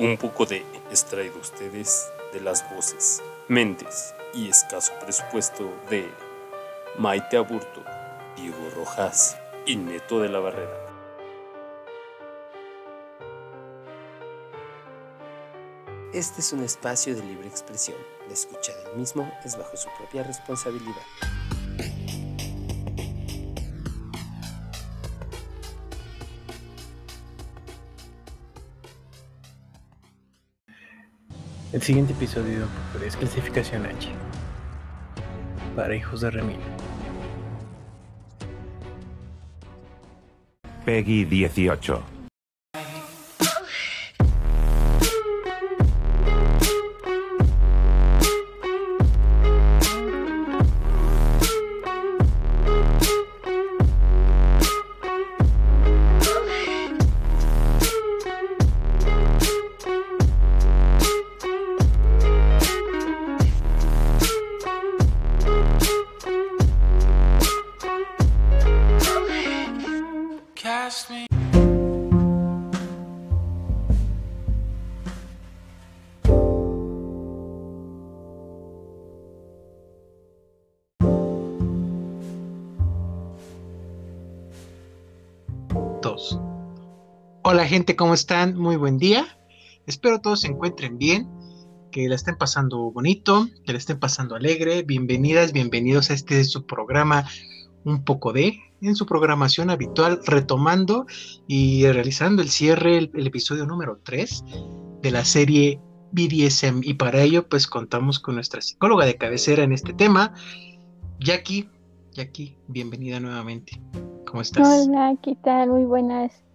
Un poco de extraído ustedes de las voces, mentes y escaso presupuesto de Maite Aburto, Diego Rojas y Neto de la Barrera. Este es un espacio de libre expresión. La escucha del mismo es bajo su propia responsabilidad. Siguiente episodio es clasificación H para hijos de Remil. Peggy 18. Gente, ¿cómo están? Muy buen día. Espero todos se encuentren bien, que la estén pasando bonito, que la estén pasando alegre. Bienvenidas, bienvenidos a este su programa Un poco de, en su programación habitual, retomando y realizando el cierre, el, episodio número 3 de la serie BDSM. Y para ello, pues contamos con nuestra psicóloga de cabecera en este tema, Jackie. Jackie, bienvenida nuevamente. ¿Cómo estás? Hola, ¿qué tal? Muy buenas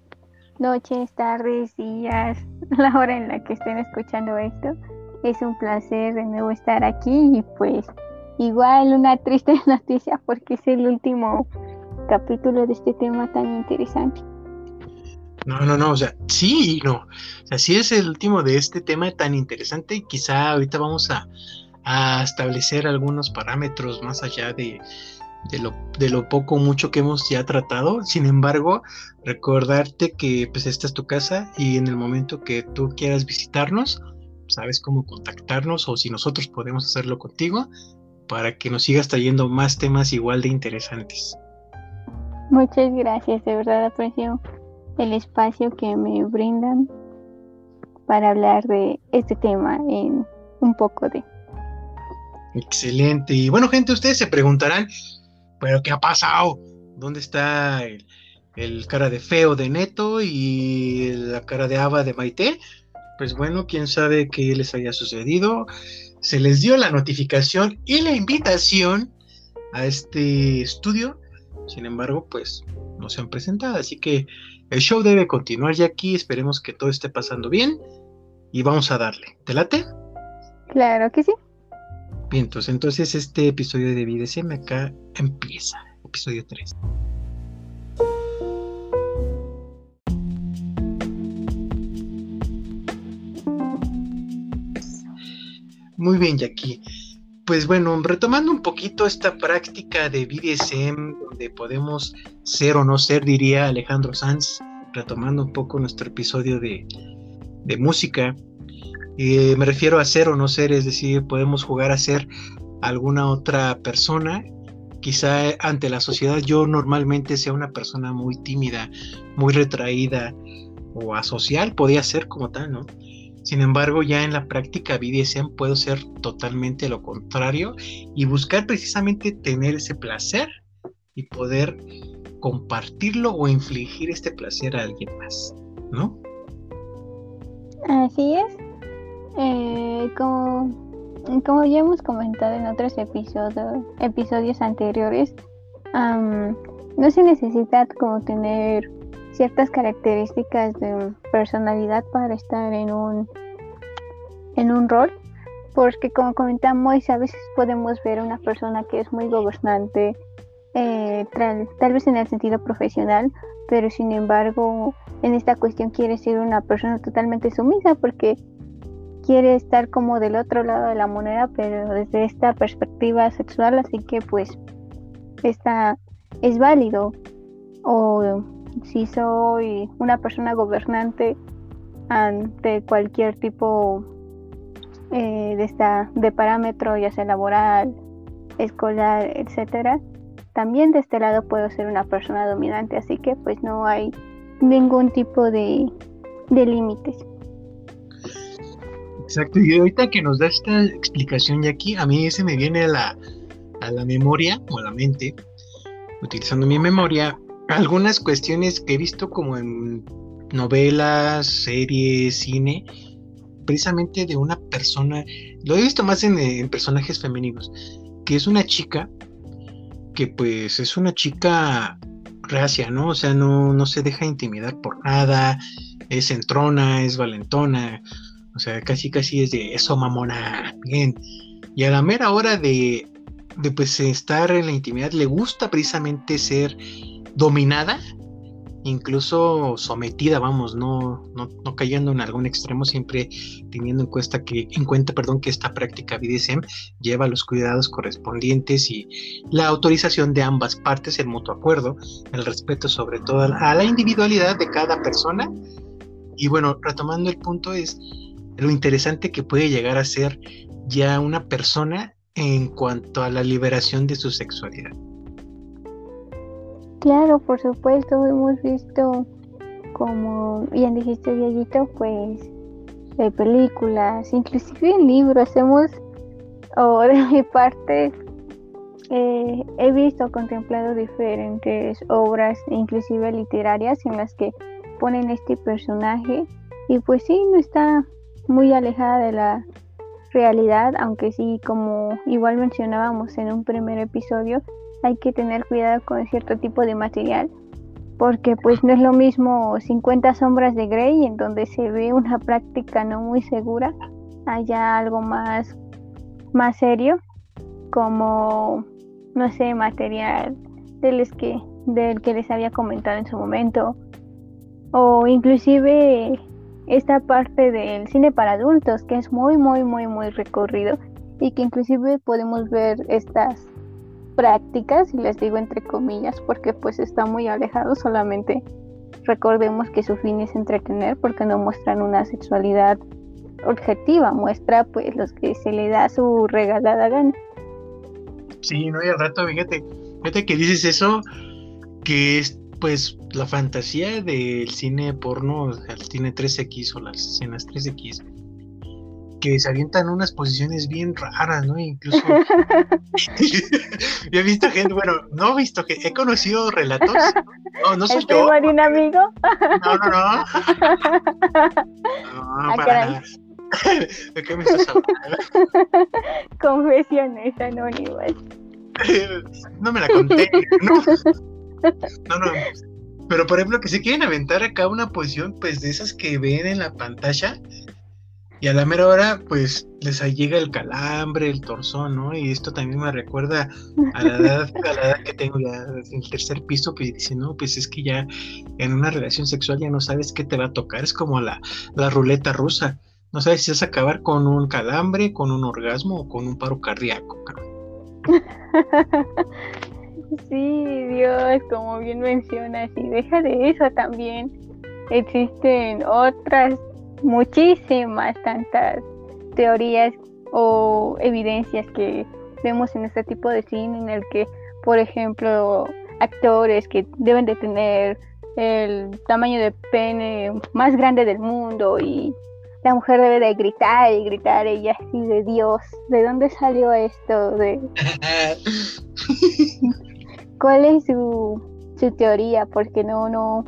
noches, tardes, días, la hora en la que estén escuchando esto. Es un placer de nuevo estar aquí y pues igual una triste noticia porque es el último capítulo de este tema tan interesante. No, no, no, o sea, sí no. O sea, sí es el último de este tema tan interesante quizá ahorita vamos a, a establecer algunos parámetros más allá de, de lo, de lo poco o mucho que hemos ya tratado. Sin embargo, recordarte que pues esta es tu casa y en el momento que tú quieras visitarnos, sabes cómo contactarnos o si nosotros podemos hacerlo contigo para que nos sigas trayendo más temas igual de interesantes. Muchas gracias, de verdad aprecio el espacio que me brindan para hablar de este tema en un poco de... Excelente. Y bueno, gente, ustedes se preguntarán, pero ¿qué ha pasado? ¿Dónde está el, cara de feo de Neto y la cara de Ava de Maite? Pues bueno, quién sabe qué les haya sucedido. Se les dio la notificación y la invitación a este estudio. Sin embargo, pues no se han presentado. Así que el show debe continuar ya aquí. Esperemos que todo esté pasando bien. Y vamos a darle. ¿Te late? Claro que sí entonces este episodio de BDSM acá empieza, episodio 3. Muy bien, Jackie. Pues bueno, retomando un poquito esta práctica de BDSM, donde podemos ser o no ser, diría Alejandro Sanz, retomando un poco nuestro episodio de música, y me refiero a ser o no ser, es decir, podemos jugar a ser alguna otra persona. Quizá ante la sociedad yo normalmente sea una persona muy tímida, muy retraída o asocial, podía ser como tal, ¿no? Sin embargo, ya en la práctica BDSM puedo ser totalmente lo contrario y buscar precisamente tener ese placer y poder compartirlo o infligir este placer a alguien más, ¿no? Así es. Eh, como, ya hemos comentado en otros episodios, episodios anteriores, no se necesita como tener ciertas características de personalidad para estar en un en un rol porque como comentamos a veces podemos ver una persona que es muy gobernante eh, tal, vez en el sentido profesional pero sin embargo en esta cuestión quiere ser una persona totalmente sumisa porque quiere estar como del otro lado de la moneda, pero desde esta perspectiva sexual, así que pues esta es válido. O si soy una persona gobernante ante cualquier tipo eh, de, esta, de parámetro, ya sea laboral, escolar, etcétera, también de este lado puedo ser una persona dominante, así que pues no hay ningún tipo de, de límites. Exacto, y ahorita que nos da esta explicación, aquí a mí se me viene a la, a la memoria o a la mente, utilizando mi memoria, algunas cuestiones que he visto como en novelas, series, cine, precisamente de una persona, lo he visto más en, en personajes femeninos, que es una chica que pues es una chica reacia, ¿no? O sea, no, no se deja intimidar por nada, es entrona, es valentona, o sea, casi casi es de eso mamona, bien. Y a la mera hora de, de pues estar en la intimidad, le gusta precisamente ser dominada incluso sometida, vamos, no, no, cayendo en algún extremo, siempre teniendo en cuenta que, en cuenta, perdón, que esta práctica BDSM lleva los cuidados correspondientes y la autorización de ambas partes, el mutuo acuerdo, el respeto sobre todo a la individualidad de cada persona. Y bueno, retomando el punto es lo interesante que puede llegar a ser ya una persona en cuanto a la liberación de su sexualidad. Claro, por supuesto, hemos visto, como bien dijiste, Dieguito, pues de películas, inclusive en libros, hemos, o de mi parte, eh, he visto, contemplado diferentes obras, inclusive literarias, en las que ponen este personaje y pues sí, no está muy alejada de la realidad, aunque sí, como igual mencionábamos en un primer episodio, hay que tener cuidado con cierto tipo de material porque pues no es lo mismo 50 sombras de Grey en donde se ve una práctica no muy segura, haya algo más más serio como no sé, material del que del que les había comentado en su momento o inclusive esta parte del cine para adultos que es muy muy muy muy recorrido y que inclusive podemos ver estas prácticas, y les digo entre comillas, porque pues está muy alejado, solamente recordemos que su fin es entretener porque no muestran una sexualidad objetiva, muestra pues los que se le da su regalada gana. Sí, no, hay al rato, fíjate, fíjate que dices eso, que es pues la fantasía del cine porno, el cine 3X o las escenas 3X, que se avientan unas posiciones bien raras, ¿no? Incluso yo he visto gente, bueno, no he visto que he conocido relatos. No, no soy yo. de un amigo? No, no, no. No, ah, para nada. ¿De qué me estás hablando? Confesiones anónimas. No me la conté, ¿no? No, no. Pero por ejemplo, que se quieren aventar acá una posición, pues de esas que ven en la pantalla, y a la mera hora, pues les llega el calambre, el torzón, ¿no? Y esto también me recuerda a la edad, a la edad que tengo ya en el tercer piso, pues dice, no, pues es que ya en una relación sexual ya no sabes qué te va a tocar, es como la, la ruleta rusa. No sabes si vas a acabar con un calambre, con un orgasmo o con un paro cardíaco. Sí, Dios, como bien mencionas, y deja de eso también. Existen otras muchísimas tantas teorías o evidencias que vemos en este tipo de cine en el que, por ejemplo, actores que deben de tener el tamaño de pene más grande del mundo y la mujer debe de gritar y gritar ella así de Dios, ¿de dónde salió esto? De... ¿Cuál es su, su teoría? Porque no, no,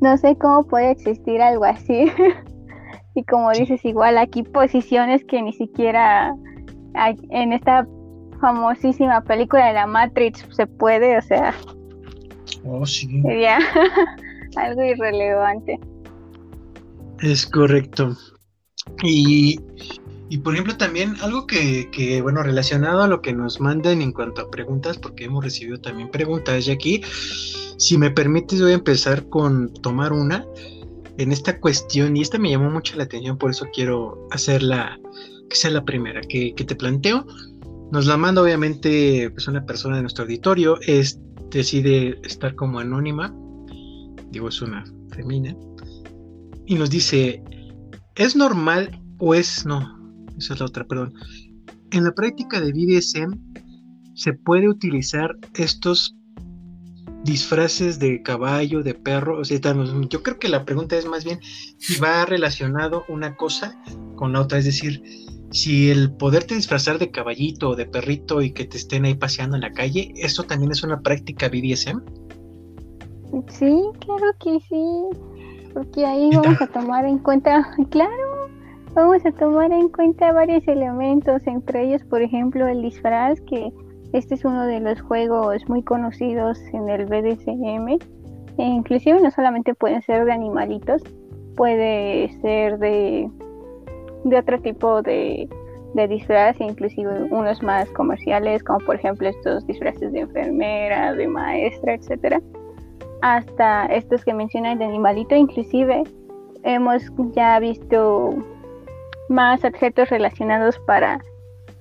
no sé cómo puede existir algo así. y como dices, igual aquí posiciones que ni siquiera hay, en esta famosísima película de la Matrix se puede, o sea, oh, sí. sería algo irrelevante. Es correcto. Y, y por ejemplo también algo que, que, bueno, relacionado a lo que nos mandan en cuanto a preguntas, porque hemos recibido también preguntas de aquí, si me permites, voy a empezar con tomar una en esta cuestión, y esta me llamó mucho la atención, por eso quiero hacerla, que sea la primera que, te planteo. Nos la manda obviamente pues, una persona de nuestro auditorio, es, decide estar como anónima, digo, es una femina, y nos dice, ¿es normal o es... No, esa es la otra, perdón. En la práctica de BDSM se puede utilizar estos disfraces de caballo, de perro, o sea, yo creo que la pregunta es más bien si va relacionado una cosa con la otra, es decir, si el poderte disfrazar de caballito o de perrito y que te estén ahí paseando en la calle, ¿eso también es una práctica BDSM? Sí, claro que sí, porque ahí vamos a tomar en cuenta, claro, vamos a tomar en cuenta varios elementos, entre ellos, por ejemplo, el disfraz, que este es uno de los juegos muy conocidos en el BDSM, e inclusive no solamente pueden ser de animalitos, puede ser de, de otro tipo de, de disfraz, inclusive unos más comerciales, como por ejemplo estos disfraces de enfermera, de maestra, etcétera. Hasta estos que mencionan de animalito, inclusive hemos ya visto más objetos relacionados para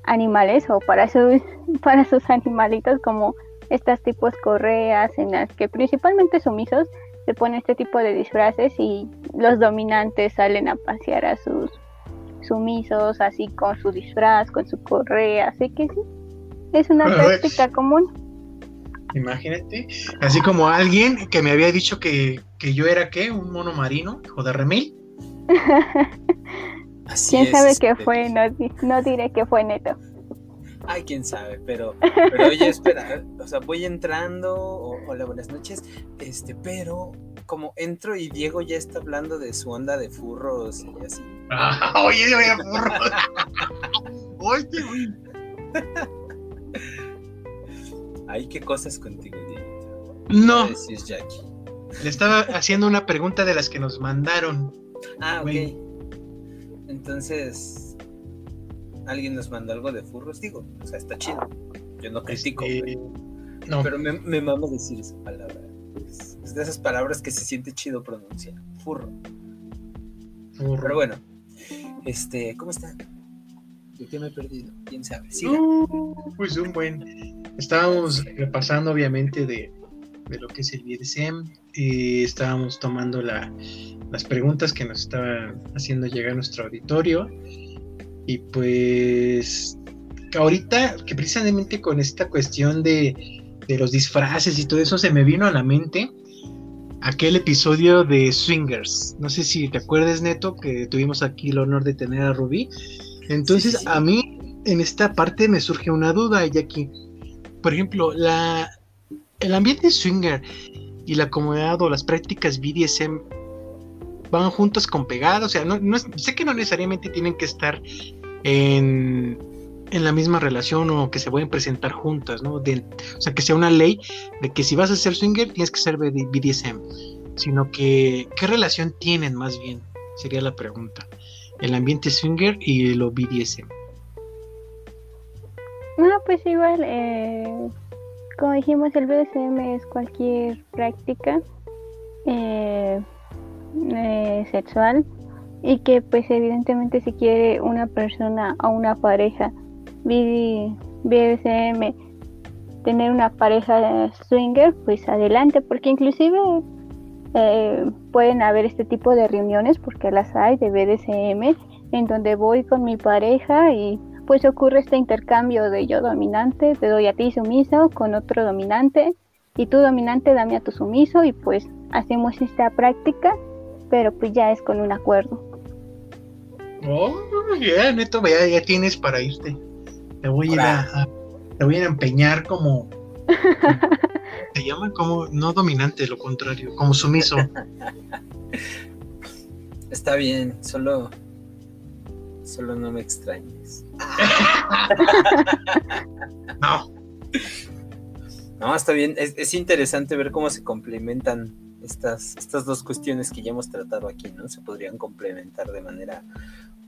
animales o para sus, para sus animalitos como estas tipos correas en las que principalmente sumisos se ponen este tipo de disfraces y los dominantes salen a pasear a sus sumisos así con su disfraz, con su correa, así que sí, es una práctica común. Imagínate. Así como alguien que me había dicho que, yo era qué, un mono marino, hijo de remil. ¿Quién sabe qué fue? No, diré que fue neto. Ay, quién sabe, pero, pero oye, espera, o sea, voy entrando, hola, buenas noches, este, pero como entro y Diego ya está hablando de su onda de furros y así. Ah, oye, oye, furros. oye, oye. Ay, qué cosas contigo, No. Le estaba haciendo una pregunta de las que nos mandaron. Ah, ok. Entonces, alguien nos mandó algo de furros, digo, o sea, está chido. Yo no critico, este, no. pero me, me mamo decir esa palabra. Es, de esas palabras que se siente chido pronunciar. Furro. Furro. Pero bueno, este, ¿cómo está? ¿De qué me he perdido? ¿Quién sabe? pues un buen. Estábamos repasando, obviamente, de, lo que es el BDSM. Y estábamos tomando las preguntas que nos estaba haciendo llegar nuestro auditorio. Y pues, ahorita, que precisamente con esta cuestión de, de los disfraces y todo eso, se me vino a la mente aquel episodio de Swingers. No sé si te acuerdas, Neto, que tuvimos aquí el honor de tener a Rubí. Entonces, a mí en esta parte me surge una duda, y aquí, por ejemplo, la, el ambiente swinger y la comunidad o las prácticas BDSM van juntos con pegados, o sea, no, sé que no necesariamente tienen que estar en, en la misma relación o que se pueden presentar juntas, ¿no? o sea, que sea una ley de que si vas a ser swinger tienes que ser BDSM, sino que qué relación tienen más bien, sería la pregunta el ambiente swinger y lo BDSM. No, pues igual, eh, como dijimos, el BDSM es cualquier práctica eh, eh, sexual y que pues evidentemente si quiere una persona o una pareja BDSM tener una pareja swinger, pues adelante, porque inclusive eh, pueden haber este tipo de reuniones, porque las hay de BDSM, en donde voy con mi pareja y pues ocurre este intercambio de yo dominante, te doy a ti sumiso con otro dominante y tú dominante dame a tu sumiso y pues hacemos esta práctica, pero pues ya es con un acuerdo. Oh, ya, neto, ya, ya tienes para irte. Te voy a, te voy a empeñar como Se llama como no dominante, lo contrario, como sumiso. Está bien, solo solo no me extrañes. no. No, está bien. Es, interesante ver cómo se complementan estas, estas dos cuestiones que ya hemos tratado aquí, ¿no? Se podrían complementar de manera,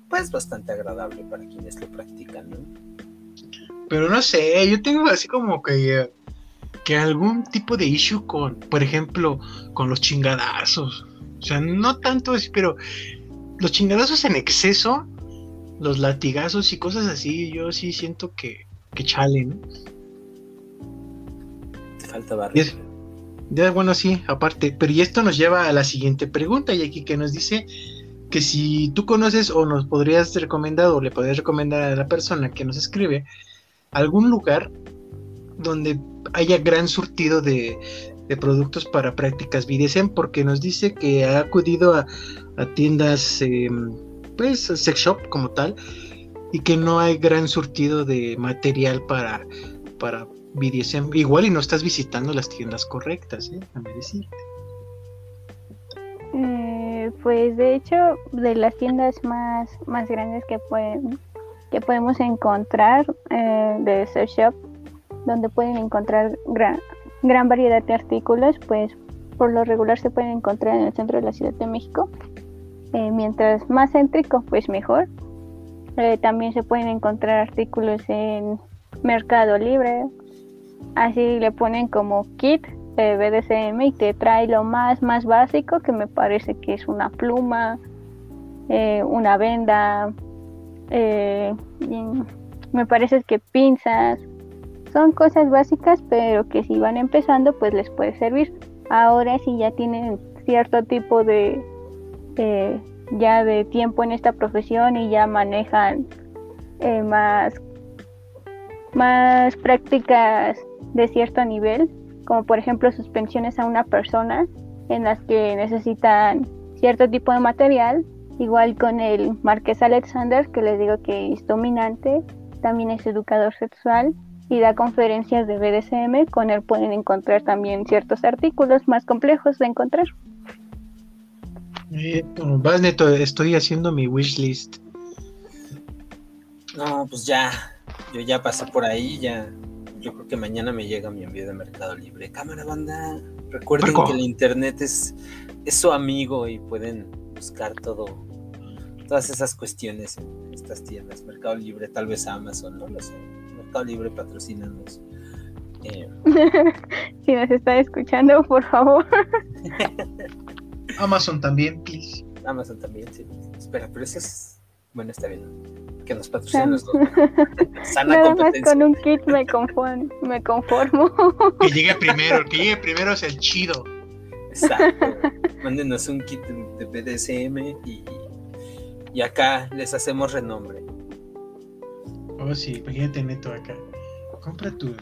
pues, bastante agradable para quienes lo practican, ¿no? Pero no sé, yo tengo así como que que algún tipo de issue con, por ejemplo, con los chingadazos. O sea, no tanto es, pero los chingadazos en exceso, los latigazos y cosas así, yo sí siento que, que chale, ¿no? Te falta barrio. Ya, bueno, sí, aparte. Pero y esto nos lleva a la siguiente pregunta, y aquí que nos dice que si tú conoces o nos podrías recomendar o le podrías recomendar a la persona que nos escribe algún lugar donde haya gran surtido de, productos para prácticas BDSM, porque nos dice que ha acudido a, tiendas, em, pues, sex shop como tal, y que no hay gran surtido de material para, para BDSM. Igual y no estás visitando las tiendas correctas, ¿eh? A decirte. Eh, pues de hecho, de las tiendas más, más grandes que, pueden, que podemos encontrar eh, de search shop, donde pueden encontrar gran, gran variedad de artículos, pues por lo regular se pueden encontrar en el centro de la Ciudad de México. Eh, mientras más céntrico, pues mejor. también se pueden encontrar artículos en Mercado Libre, así le ponen como kit BDSM y te trae lo más más básico que me parece que es una pluma, eh, una venda, eh, me parece que pinzas, son cosas básicas pero que si van empezando pues les puede servir. Ahora si ya tienen cierto tipo de ya de tiempo en esta profesión y ya manejan eh, más más prácticas de cierto nivel, como por ejemplo suspensiones a una persona en las que necesitan cierto tipo de material, igual con el Marqués Alexander, que les digo que es dominante, también es educador sexual y da conferencias de BDSM, con él pueden encontrar también ciertos artículos más complejos de encontrar. Vas Neto, estoy haciendo mi wishlist. No, pues ya, yo ya pasé por ahí, ya yo creo que mañana me llega mi envío de Mercado Libre. Cámara banda, recuerden que el internet es, es su amigo y pueden buscar todo, todas esas cuestiones en estas tiendas. Mercado Libre, tal vez Amazon, no lo sé. Mercado Libre patrocinanos. Eh. si nos está escuchando, por favor. Amazon también, please. Amazon también, sí. Espera, pero eso es. Bueno, está bien que nos patrocinen los dos. Nada más con un kit me conformo, me conformo. Que llegue primero, que llegue primero es el chido. Exacto. Mándenos un kit de BDSM y, y acá les hacemos renombre. Oh, sí, imagínate neto acá. Compra tu,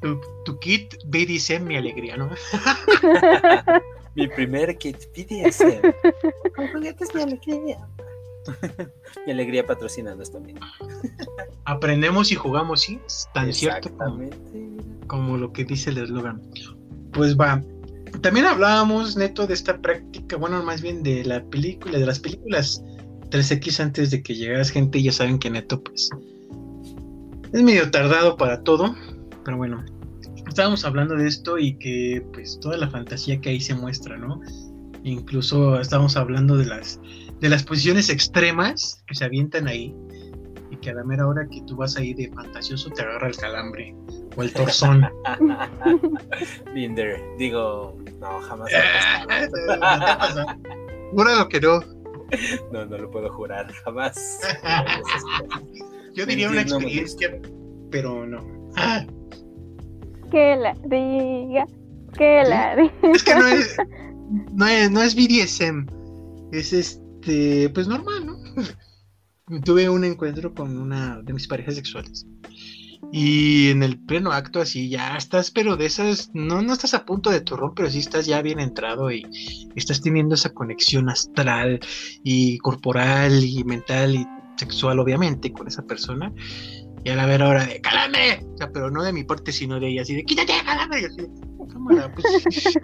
tu, tu kit BDSM, mi alegría, ¿no? mi primer kit BDSM. es mi alegría. Mi alegría patrocinando también. Aprendemos y jugamos, sí, tan cierto como, lo que dice el eslogan. Pues va. También hablábamos, Neto, de esta práctica, bueno, más bien de la película, de las películas 3X antes de que llegaras gente, ya saben que Neto, pues, es medio tardado para todo, pero bueno, estábamos hablando de esto y que, pues, toda la fantasía que ahí se muestra, ¿no? Incluso estábamos hablando de las de las posiciones extremas que se avientan ahí y que a la mera hora que tú vas ahí de fantasioso te agarra el calambre o el torzón. Binder, digo, no, jamás. Júralo que no. No, no lo puedo jurar, jamás. Yo diría una experiencia, pero no. Que la diga, que la diga. Es que no es, no es, no es BDSM, es este pues normal, ¿no? Tuve un encuentro con una de mis parejas sexuales. Y en el pleno acto así ya estás, pero de esas, no, no estás a punto de turrón, pero sí estás ya bien entrado y estás teniendo esa conexión astral y corporal y mental y sexual, obviamente, con esa persona. Y a la ver ahora de ¡calame! O sea, pero no de mi parte, sino de ella, así de ¡quítate, calame! Y así de, cámara, pues.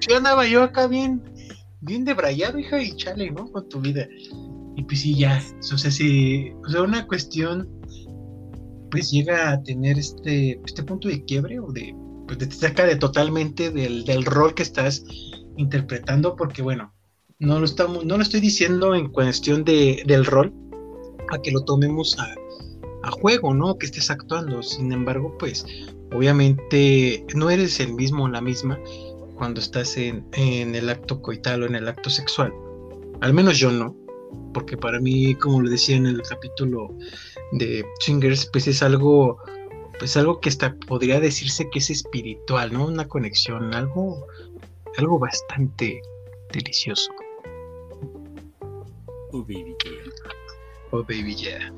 yo andaba yo acá bien, bien debrayado, hija, y chale, ¿no? Con tu vida. Y pues sí, ya, o sea, si, o sea, una cuestión, pues llega a tener este, este punto de quiebre o de, pues te saca de totalmente del, del rol que estás interpretando, porque bueno, no lo estamos, no lo estoy diciendo en cuestión de, del rol, a que lo tomemos a, a juego, ¿no? Que estés actuando. Sin embargo, pues, obviamente no eres el mismo o la misma cuando estás en, el acto coital o en el acto sexual. Al menos yo no, porque para mí, como lo decía en el capítulo de Chingers, pues es algo pues algo que hasta podría decirse que es espiritual, ¿no? Una conexión, algo, algo bastante delicioso. Oh baby yeah. Oh baby yeah.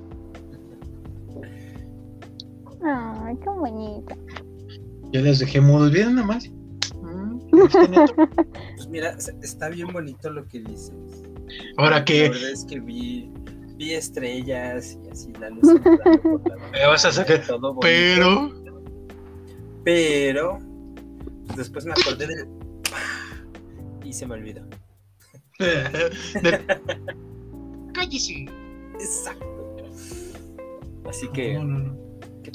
Ay, qué bonito. Ya les dejé modo bien nada más. Mm, pues mira, está bien bonito lo que dices. Ahora que. La verdad es que vi, vi estrellas y así la luz. Me vas a sacar. Todo pero. Pero. Después me acordé del. Y se me olvidó. Cállese. Exacto. Así que. ¿Qué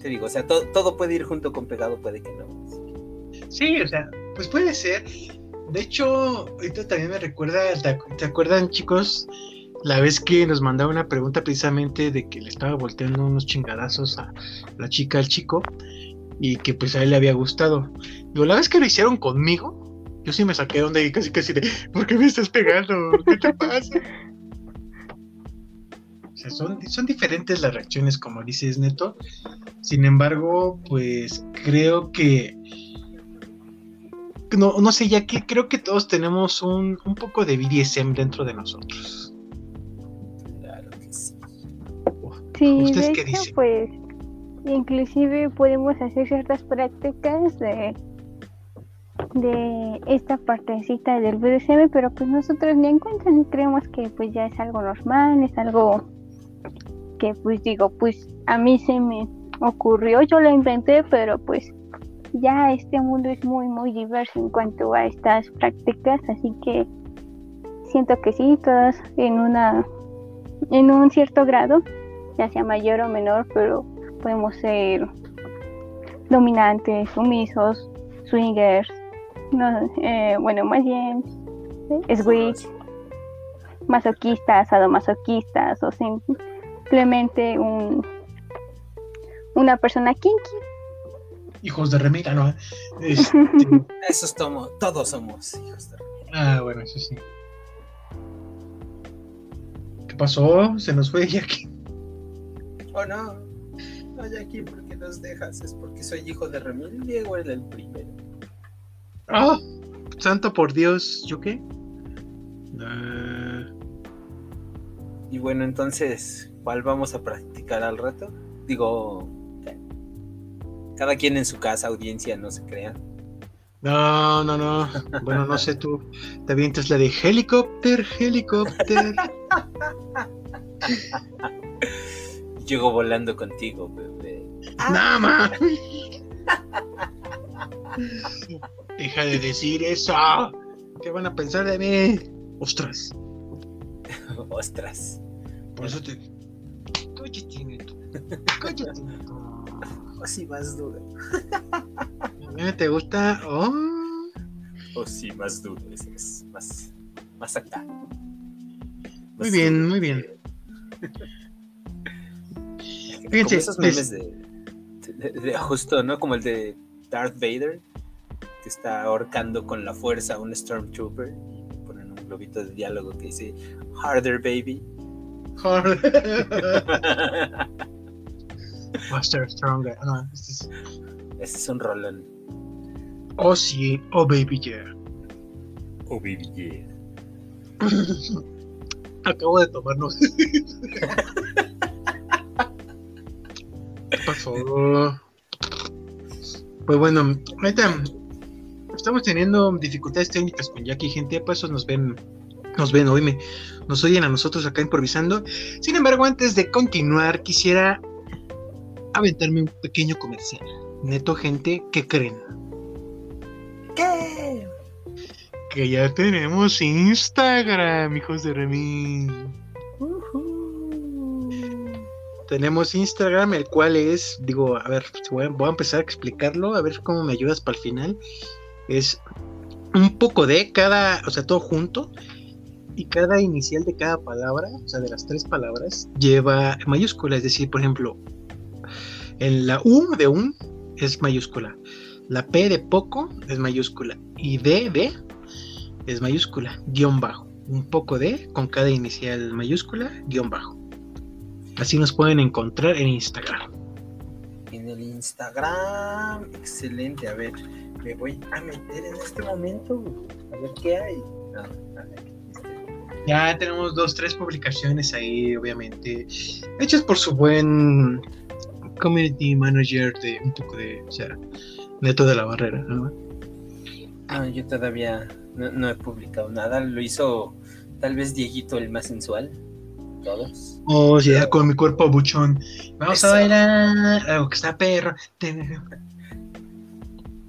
digo? O sea, todo, todo puede ir junto con pegado, puede que no. Sí, o sea, pues puede ser. De hecho, ahorita también me recuerda, ¿te acuerdan chicos? La vez que nos mandaba una pregunta precisamente de que le estaba volteando unos chingadazos a la chica al chico y que pues a él le había gustado. Digo, la vez que lo hicieron conmigo, yo sí me saqué donde casi casi de, ¿por qué me estás pegando? ¿Qué te pasa? Son, son diferentes las reacciones, como dices Neto. Sin embargo, pues creo que no, no sé, ya que creo que todos tenemos un, un poco de BDSM dentro de nosotros. Claro que sí. Sí, ¿Ustedes qué dicen? Pues, inclusive podemos hacer ciertas prácticas de, de esta partecita del BDSM, pero pues nosotros ni en cuenta ni creemos que pues ya es algo normal, es algo que pues digo, pues a mí se me ocurrió, yo lo inventé, pero pues ya este mundo es muy, muy diverso en cuanto a estas prácticas, así que siento que sí, todas en una, en un cierto grado, ya sea mayor o menor, pero podemos ser dominantes, sumisos, swingers, eh, bueno, más bien switch, masoquistas, sadomasoquistas o simplemente un, una persona kinky hijos de remita, ¿no? Este... Eso somos, todos somos hijos de remita. Ah, bueno, eso sí. ¿Qué pasó? Se nos fue Jackie. Oh, no. No, Jackie, ¿por qué nos dejas? Es porque soy hijo de Remil. Diego era el primero. ¡Ah! santo por Dios, ¿yo qué? Uh... Y bueno, entonces, ¿cuál vamos a practicar al rato? Digo, cada quien en su casa, audiencia, no se crean. No, no, no. Bueno, no sé tú. Te avientas la de helicóptero, helicóptero. Llego volando contigo, bebé. Nada más. Deja de decir eso. ¿Qué van a pensar de mí? Ostras. Ostras. Por eso te. Cállate, neto. Cállate, neto o si más duro. ¿A mí te gusta? Oh. O si más duro, es, más, más acá. muy bien, muy bien. Fíjense, esos memes de, de, justo, ¿no? Como el de Darth Vader, que está ahorcando con la fuerza a un Stormtrooper y ponen un globito de diálogo que dice Harder, baby. Harder. Master Stronger. No, este es... Este es un rolón. Oh sí, oh baby yeah. Oh baby yeah. Acabo de tomarnos. ¿Qué pasó? Pues bueno, ahorita estamos teniendo dificultades técnicas con Jackie, gente, pues eso nos ven, nos ven, hoy nos oyen a nosotros acá improvisando. Sin embargo, antes de continuar, quisiera aventarme un pequeño comercial. Neto, gente, ¿qué creen? ¿Qué? Que ya tenemos Instagram, hijos de Remy. Tenemos Instagram, el cual es, digo, a ver, voy a, empezar a explicarlo, a ver cómo me ayudas para el final. Es un poco de cada, o sea, todo junto, y cada inicial de cada palabra, o sea, de las tres palabras, lleva mayúscula, es decir, por ejemplo, en la U de un es mayúscula. La P de poco es mayúscula. Y D de es mayúscula, guion bajo. Un poco de con cada inicial mayúscula, guion bajo. Así nos pueden encontrar en Instagram. En el Instagram. Excelente. A ver, me voy a meter en este momento. A ver qué hay. Ya tenemos dos, tres publicaciones ahí, obviamente, hechas por su buen community manager de un poco de, o sea, Neto de la Barrera. ¿no? Ah, yo todavía no, he publicado nada. Lo hizo tal vez Dieguito el más sensual. Todos. Oh, ya con mi cuerpo buchón. Vamos a bailar. Algo que está perro.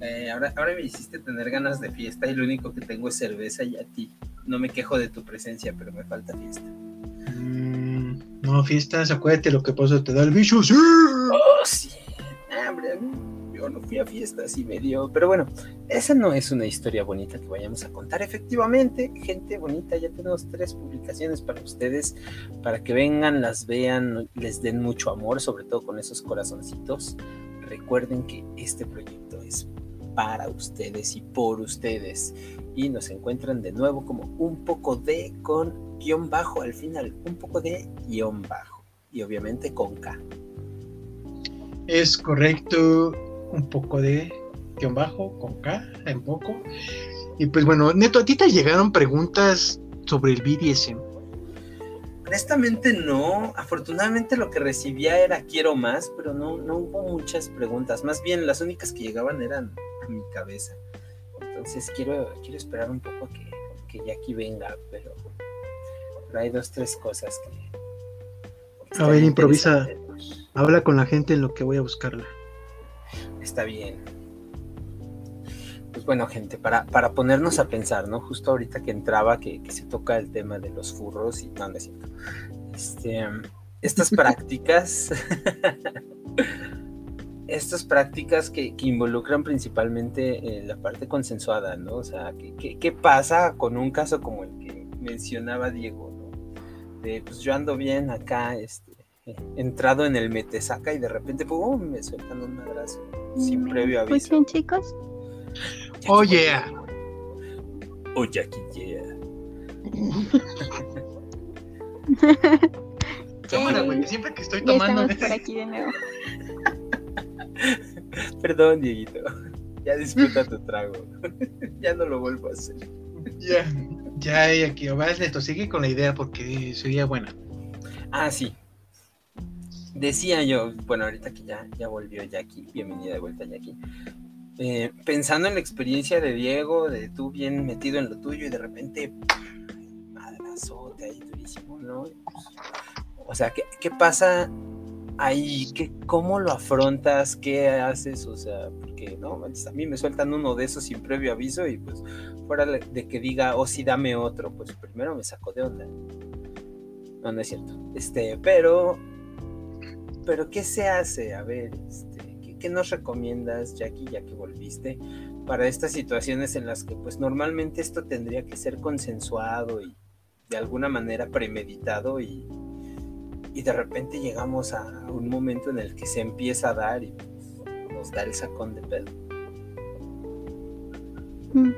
Eh, ahora, ahora me hiciste tener ganas de fiesta y lo único que tengo es cerveza y a ti. No me quejo de tu presencia, pero me falta fiesta. Mm, no, fiestas, acuérdate lo que pasó, te da el bicho, sí. Oh, sí. Hombre, yo no fui a fiestas y me dio. Pero bueno, esa no es una historia bonita que vayamos a contar. Efectivamente, gente bonita, ya tenemos tres publicaciones para ustedes, para que vengan, las vean, les den mucho amor, sobre todo con esos corazoncitos. Recuerden que este proyecto para ustedes y por ustedes. Y nos encuentran de nuevo como un poco de con guion bajo al final, un poco de guion bajo. Y obviamente con K. Es correcto, un poco de guion bajo, con K, en poco. Y pues bueno, Neto, ¿a ti te llegaron preguntas sobre el BDSM? Honestamente no, afortunadamente lo que recibía era quiero más, pero no, no hubo muchas preguntas, más bien las únicas que llegaban eran mi cabeza. Entonces quiero, quiero esperar un poco a que, que Jackie venga, pero, pero hay dos, tres cosas que... a ver, improvisa, habla con la gente en lo que voy a buscarla. Está bien. Pues bueno, gente, para, para ponernos a pensar, ¿no? Justo ahorita que entraba, que, se toca el tema de los furros y no, no es cierto. Este, estas prácticas, estas prácticas que, involucran principalmente eh, la parte consensuada, ¿no? O sea, ¿qué, ¿qué, pasa con un caso como el que mencionaba Diego, ¿no? De, pues yo ando bien acá, este, entrado en el metesaca y de repente, ¡pum! me sueltan un madrazo sin mm, previo pues aviso. Pues bien, chicos. Oh, yeah. Oh, Jackie, yeah. Cámara, güey, siempre que estoy tomando. Ya por aquí de nuevo. Perdón, Dieguito. Ya disfruta tu trago. ya no lo vuelvo a hacer. Ya, ya, aquí. Vas, Neto, sigue con la idea porque sería buena. Ah, sí decía yo, bueno, ahorita que ya, ya volvió Jackie, bienvenida de vuelta Jackie, eh, pensando en la experiencia de Diego, de tú bien metido en lo tuyo y de repente, madrazote ahí durísimo, ¿no? o sea, ¿qué, ¿qué, pasa ahí? ¿Qué, ¿Cómo lo afrontas? ¿Qué haces? O sea, porque no, a mí me sueltan uno de esos sin previo aviso y pues fuera de que diga, oh sí, dame otro, pues primero me saco de onda. No, no es cierto. Este, pero pero ¿qué se hace? A ver, este, ¿qué, nos recomiendas, Jackie, ya que volviste, para estas situaciones en las que pues normalmente esto tendría que ser consensuado y de alguna manera premeditado y, y de repente llegamos a un momento en el que se empieza a dar y nos da el sacón de pedo?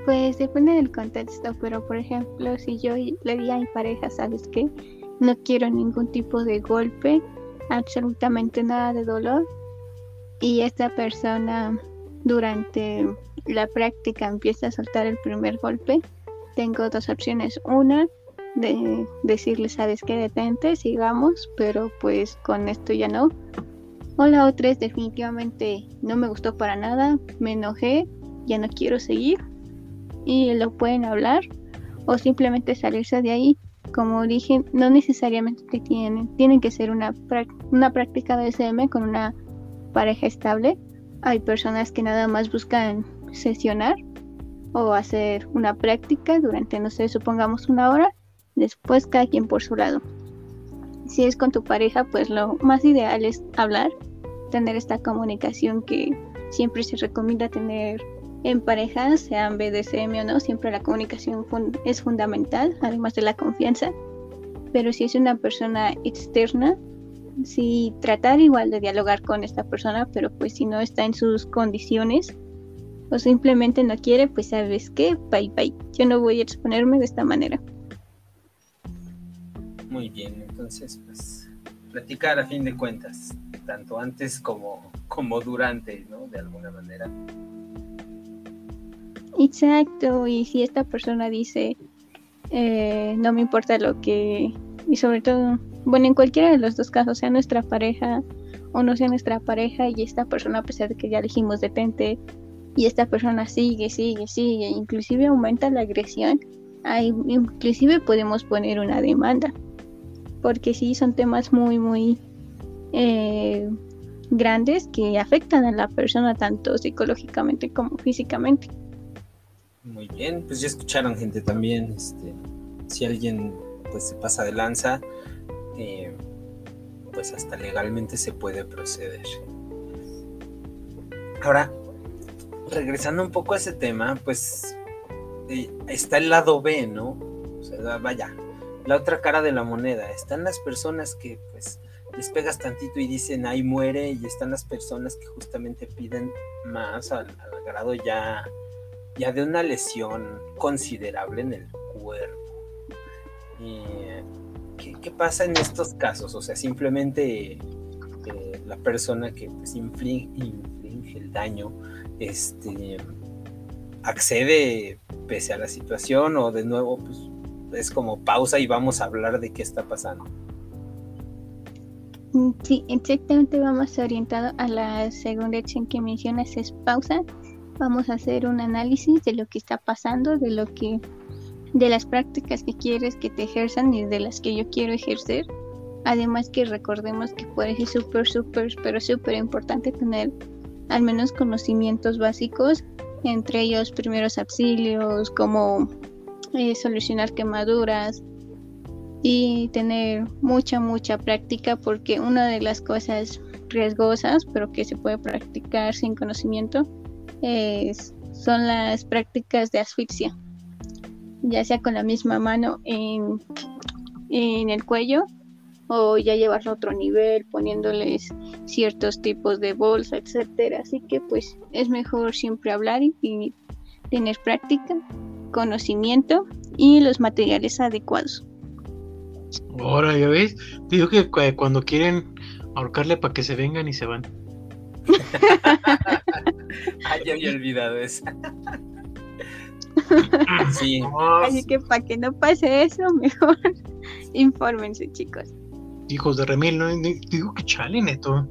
Pues depende del contexto, pero por ejemplo, si yo le di a mi pareja, ¿sabes qué? No quiero ningún tipo de golpe, absolutamente nada de dolor y esta persona durante la práctica empieza a soltar el primer golpe, tengo dos opciones. Una, de decirle, sabes que detente, sigamos, pero pues con esto ya no. O la otra es definitivamente no me gustó para nada, me enojé, ya no quiero seguir. Y lo pueden hablar o simplemente salirse de ahí como dije, no necesariamente tienen, tienen que ser una, una práctica de SM con una pareja estable. Hay personas que nada más buscan sesionar o hacer una práctica durante, no sé, supongamos una hora, después cada quien por su lado. Si es con tu pareja, pues lo más ideal es hablar, tener esta comunicación que siempre se recomienda tener en parejas, sean BDSM o no, siempre la comunicación es fundamental, además de la confianza. Pero si es una persona externa, sí tratar igual de dialogar con esta persona, pero pues si no está en sus condiciones o simplemente no quiere, pues sabes qué, bye bye. Yo no voy a exponerme de esta manera. Muy bien, entonces pues platicar a fin de cuentas. tanto antes como, como durante, ¿no? De alguna manera. Exacto, y si esta persona dice, eh, no me importa lo que, y sobre todo, bueno, en cualquiera de los dos casos, sea nuestra pareja o no sea nuestra pareja, y esta persona, a pesar de que ya dijimos detente, y esta persona sigue, sigue, sigue, inclusive aumenta la agresión, ahí inclusive podemos poner una demanda, porque sí son temas muy, muy eh, grandes que afectan a la persona tanto psicológicamente como físicamente. Muy bien, pues ya escucharon gente también, este, si alguien pues se pasa de lanza, eh, pues hasta legalmente se puede proceder. Ahora, regresando un poco a ese tema, pues eh, está el lado B, ¿no? O sea, vaya, la otra cara de la moneda. Están las personas que pues les pegas tantito y dicen ahí muere y están las personas que justamente piden más al, grado ya, ya de una lesión considerable en el cuerpo. ¿qué, pasa en estos casos? O sea, simplemente eh, la persona que pues, inflige el daño este, accede pese a la situación o de nuevo pues, es como pausa y vamos a hablar de qué está pasando. Mm, sí, exactamente vamos orientado a la segunda acción que mencionas, es pausa. Vamos a hacer un análisis de lo que está pasando, de lo que, de las prácticas que quieres que te ejerzan y de las que yo quiero ejercer. Además que recordemos que ser súper, súper, pero súper importante tener al menos conocimientos básicos, entre ellos primeros auxilios, como solucionar quemaduras y tener mucha, mucha práctica porque una de las cosas riesgosas, pero que se puede practicar sin conocimiento, es, son las prácticas de asfixia, ya sea con la misma mano en, en el cuello o ya llevarlo a otro nivel poniéndoles ciertos tipos de bolsa, etcétera. Así que pues es mejor siempre hablar y, tener práctica, conocimiento y los materiales adecuados. Ahora, ya ves, digo que cuando quieren ahorcarle para que se vengan y se van. ah, ya había olvidado eso. sí. Así que para que no pase eso, mejor infórmense, chicos hijos de remil, ¿no? Digo que chale, neto.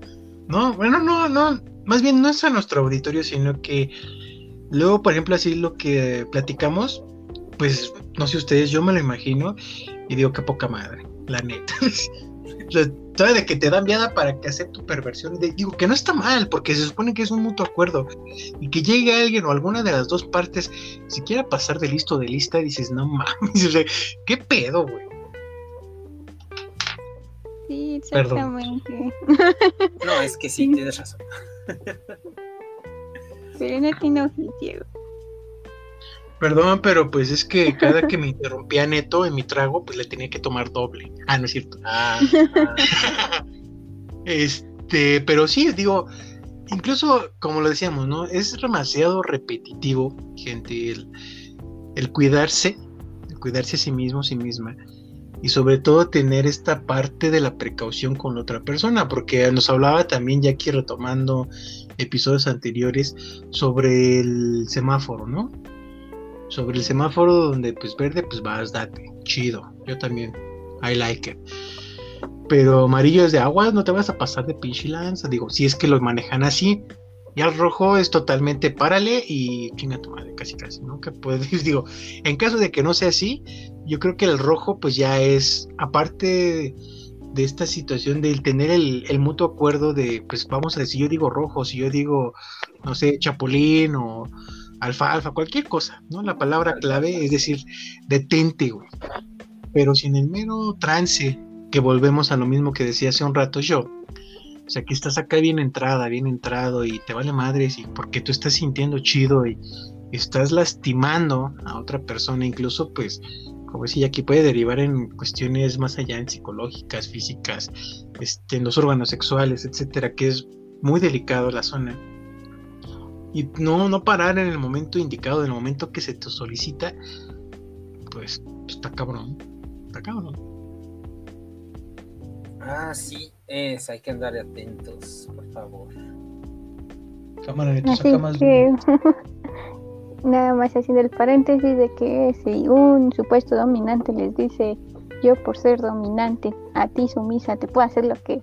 No, bueno, no, no, más bien no es a nuestro auditorio, sino que luego, por ejemplo, así lo que platicamos, pues no sé ustedes, yo me lo imagino y digo que poca madre, la neta. Todavía de que te dan viada para que hacer tu perversión. digo que no está mal, porque se supone que es un mutuo acuerdo. Y que llegue alguien o alguna de las dos partes, si quiera pasar de listo de lista, dices, no mames, ¿qué pedo, güey? Sí, exactamente. No, es que sí, tienes razón. Pero no tiene Diego. Perdón, pero pues es que cada que me interrumpía Neto en mi trago, pues le tenía que tomar doble. Ah, no es cierto. Ah, este, pero sí, digo, incluso como lo decíamos, ¿no? Es demasiado repetitivo, gente, el, el cuidarse, el cuidarse a sí mismo, sí misma y sobre todo tener esta parte de la precaución con la otra persona, porque nos hablaba también ya aquí retomando episodios anteriores sobre el semáforo, ¿no? Sobre el semáforo donde pues verde, pues vas, date, chido, yo también, I like it. Pero amarillo es de agua, no te vas a pasar de pinche lanza, digo, si es que lo manejan así, y al rojo es totalmente párale y chinga tu madre, casi casi, ¿no? Que puedes, digo, en caso de que no sea así, yo creo que el rojo pues ya es, aparte de esta situación de tener el, mutuo acuerdo de, pues vamos a decir, yo digo rojo, si yo digo, no sé, chapulín o alfalfa, cualquier cosa, ¿no? La palabra clave es decir, detente, güey. Pero si en el mero trance, que volvemos a lo mismo que decía hace un rato yo, o sea, que estás acá bien entrada, bien entrado y te vale madres y porque tú estás sintiendo chido y estás lastimando a otra persona, incluso pues, como decía, aquí puede derivar en cuestiones más allá, en psicológicas, físicas, este, en los órganos sexuales, etcétera, que es muy delicado la zona. Y no, no parar en el momento indicado, en el momento que se te solicita, pues está cabrón, está cabrón. Ah, sí, es, hay que andar atentos, por favor. Cámara de Así que, nada más haciendo el paréntesis de que si un supuesto dominante les dice yo por ser dominante a ti sumisa te puedo hacer lo que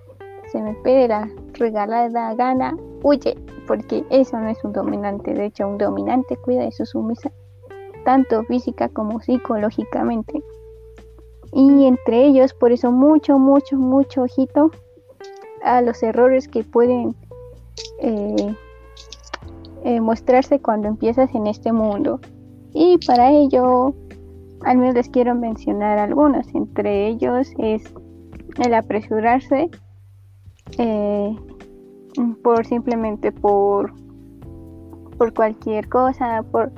se me pide la regalada gana, huye, porque eso no es un dominante. De hecho, un dominante cuida de su sumisa, tanto física como psicológicamente. Y entre ellos, por eso mucho, mucho, mucho ojito a los errores que pueden eh, eh, mostrarse cuando empiezas en este mundo. Y para ello, al menos les quiero mencionar algunos. Entre ellos es el apresurarse eh, por simplemente por por cualquier cosa, por,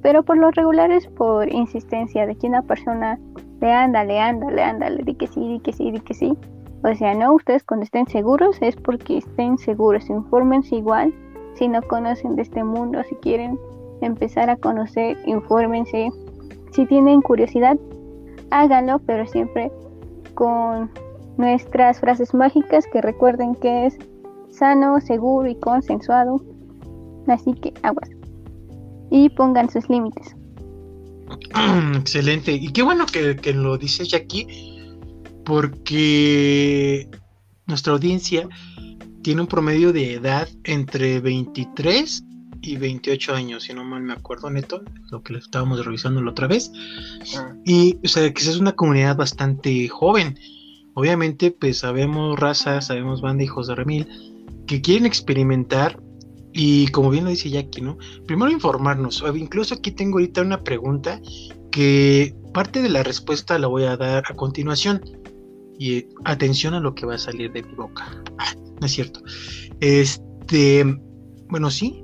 pero por lo regular es por insistencia de que una persona le anda, le anda, le anda, le di que sí, di que sí, di que sí. O sea, no, ustedes cuando estén seguros es porque estén seguros, infórmense igual si no conocen de este mundo, si quieren empezar a conocer, infórmense. Si tienen curiosidad, háganlo, pero siempre con nuestras frases mágicas que recuerden que es sano, seguro y consensuado. Así que aguas. Y pongan sus límites. Excelente. Y qué bueno que, que lo dices aquí, porque nuestra audiencia tiene un promedio de edad entre 23 y 28 años, si no mal me acuerdo, Neto, lo que estábamos revisando la otra vez. Ah. Y, o sea, que es una comunidad bastante joven. Obviamente, pues sabemos raza, sabemos banda hijos de Remil, que quieren experimentar y como bien lo dice Jackie, ¿no? Primero informarnos. Incluso aquí tengo ahorita una pregunta que parte de la respuesta la voy a dar a continuación. Y atención a lo que va a salir de mi boca. Ah, no es cierto. Este, bueno, sí,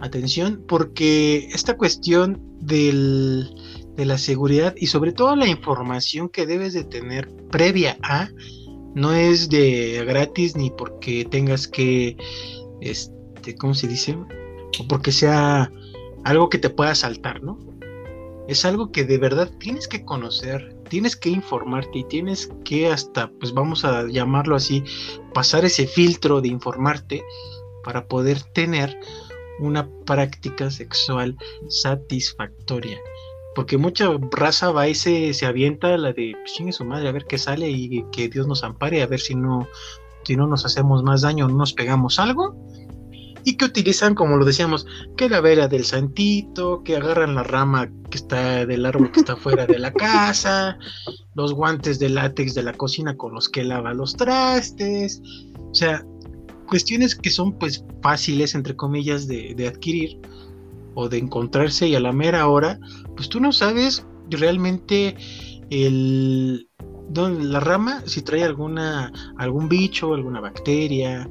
atención, porque esta cuestión del, de la seguridad y sobre todo la información que debes de tener previa a no es de gratis ni porque tengas que este cómo se dice o porque sea algo que te pueda saltar no es algo que de verdad tienes que conocer tienes que informarte y tienes que hasta pues vamos a llamarlo así pasar ese filtro de informarte para poder tener una práctica sexual satisfactoria. Porque mucha raza va y se, avienta la de pues, chingue su madre a ver qué sale y que Dios nos ampare a ver si no si no nos hacemos más daño no nos pegamos algo y que utilizan como lo decíamos que la vela del santito que agarran la rama que está del árbol que está fuera de la casa los guantes de látex de la cocina con los que lava los trastes. O sea cuestiones que son pues fáciles entre comillas de, de adquirir o de encontrarse y a la mera hora, pues tú no sabes realmente el la rama si trae alguna algún bicho, alguna bacteria,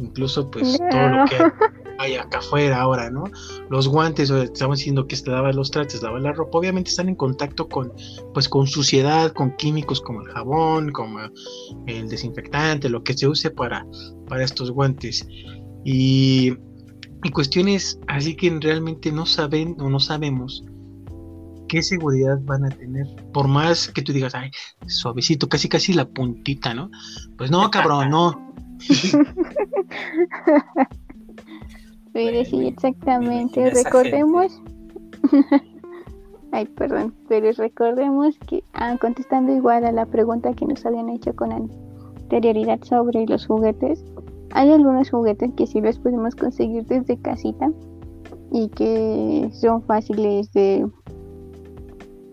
incluso pues todo lo que hay acá afuera ahora, ¿no? Los guantes, estamos diciendo que se lava los trastes, lava la ropa, obviamente están en contacto con pues con suciedad, con químicos como el jabón, como el desinfectante, lo que se use para para estos guantes. Y y cuestiones así que realmente no saben o no sabemos qué seguridad van a tener. Por más que tú digas, ay, suavecito, casi casi la puntita, ¿no? Pues no, cabrón, no. sí, exactamente. Recordemos. ay, perdón, pero recordemos que, ah, contestando igual a la pregunta que nos habían hecho con anterioridad sobre los juguetes, hay algunos juguetes que sí los podemos conseguir desde casita y que son fáciles de,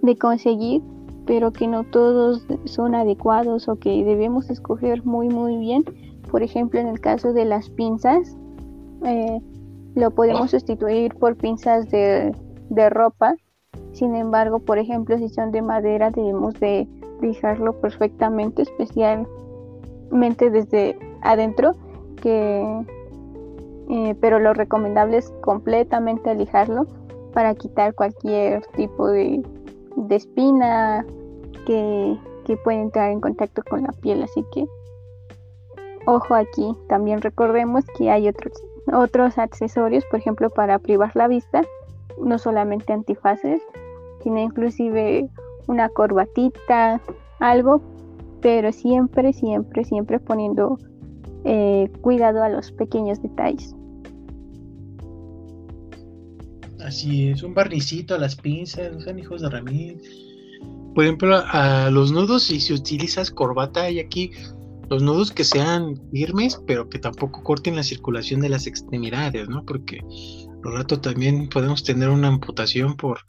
de conseguir, pero que no todos son adecuados o que debemos escoger muy muy bien. Por ejemplo, en el caso de las pinzas, eh, lo podemos sustituir por pinzas de, de ropa. Sin embargo, por ejemplo, si son de madera, debemos de fijarlo perfectamente, especialmente desde adentro eh, pero lo recomendable es completamente alijarlo para quitar cualquier tipo de, espina que, que puede entrar en contacto con la piel. Así que ojo aquí, también recordemos que hay otros, otros accesorios, por ejemplo, para privar la vista, no solamente antifaces, sino inclusive una corbatita, algo pero siempre, siempre, siempre poniendo eh, cuidado a los pequeños detalles. Así es, un barnicito a las pinzas, no sean hijos de Ramírez. Por ejemplo, a los nudos, si, si utilizas corbata, y aquí los nudos que sean firmes, pero que tampoco corten la circulación de las extremidades, ¿no? Porque al rato también podemos tener una amputación por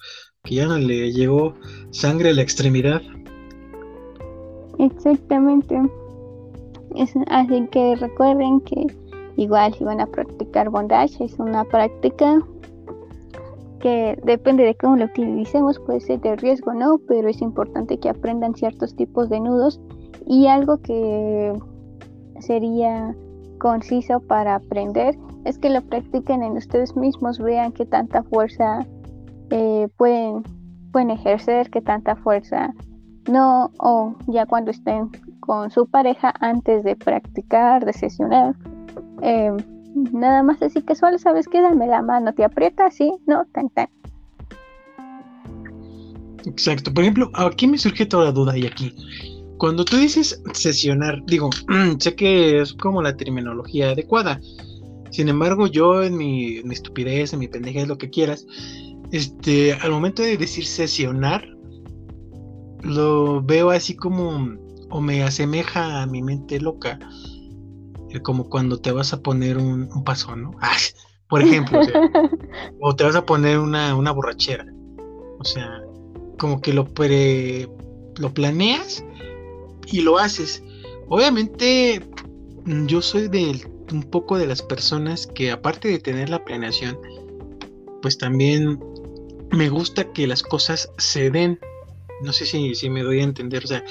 que ya no le llegó sangre a la extremidad. Exactamente. así que recuerden que igual si van a practicar bondage es una práctica que depende de cómo lo utilicemos, puede ser de riesgo no, pero es importante que aprendan ciertos tipos de nudos y algo que sería conciso para aprender es que lo practiquen en ustedes mismos, vean qué tanta fuerza eh, pueden, pueden ejercer, qué tanta fuerza no, o ya cuando estén con su pareja antes de practicar, de sesionar. Eh, nada más así casual, ¿sabes qué? Dame la mano, te aprieta, sí, no, tan tan. Exacto. Por ejemplo, aquí me surge toda duda y aquí. Cuando tú dices sesionar, digo, sé que es como la terminología adecuada. Sin embargo, yo en mi, en mi estupidez, en mi pendejez, lo que quieras, este, al momento de decir sesionar, lo veo así como, o me asemeja a mi mente loca, eh, como cuando te vas a poner un, paso, ¿no? por ejemplo, o, te vas a poner una, una borrachera. O sea, como que lo, pre, lo planeas y lo haces. Obviamente, yo soy de un poco de las personas que aparte de tener la planeación, pues también me gusta que las cosas se den. No sé si, si me doy a entender, o sea,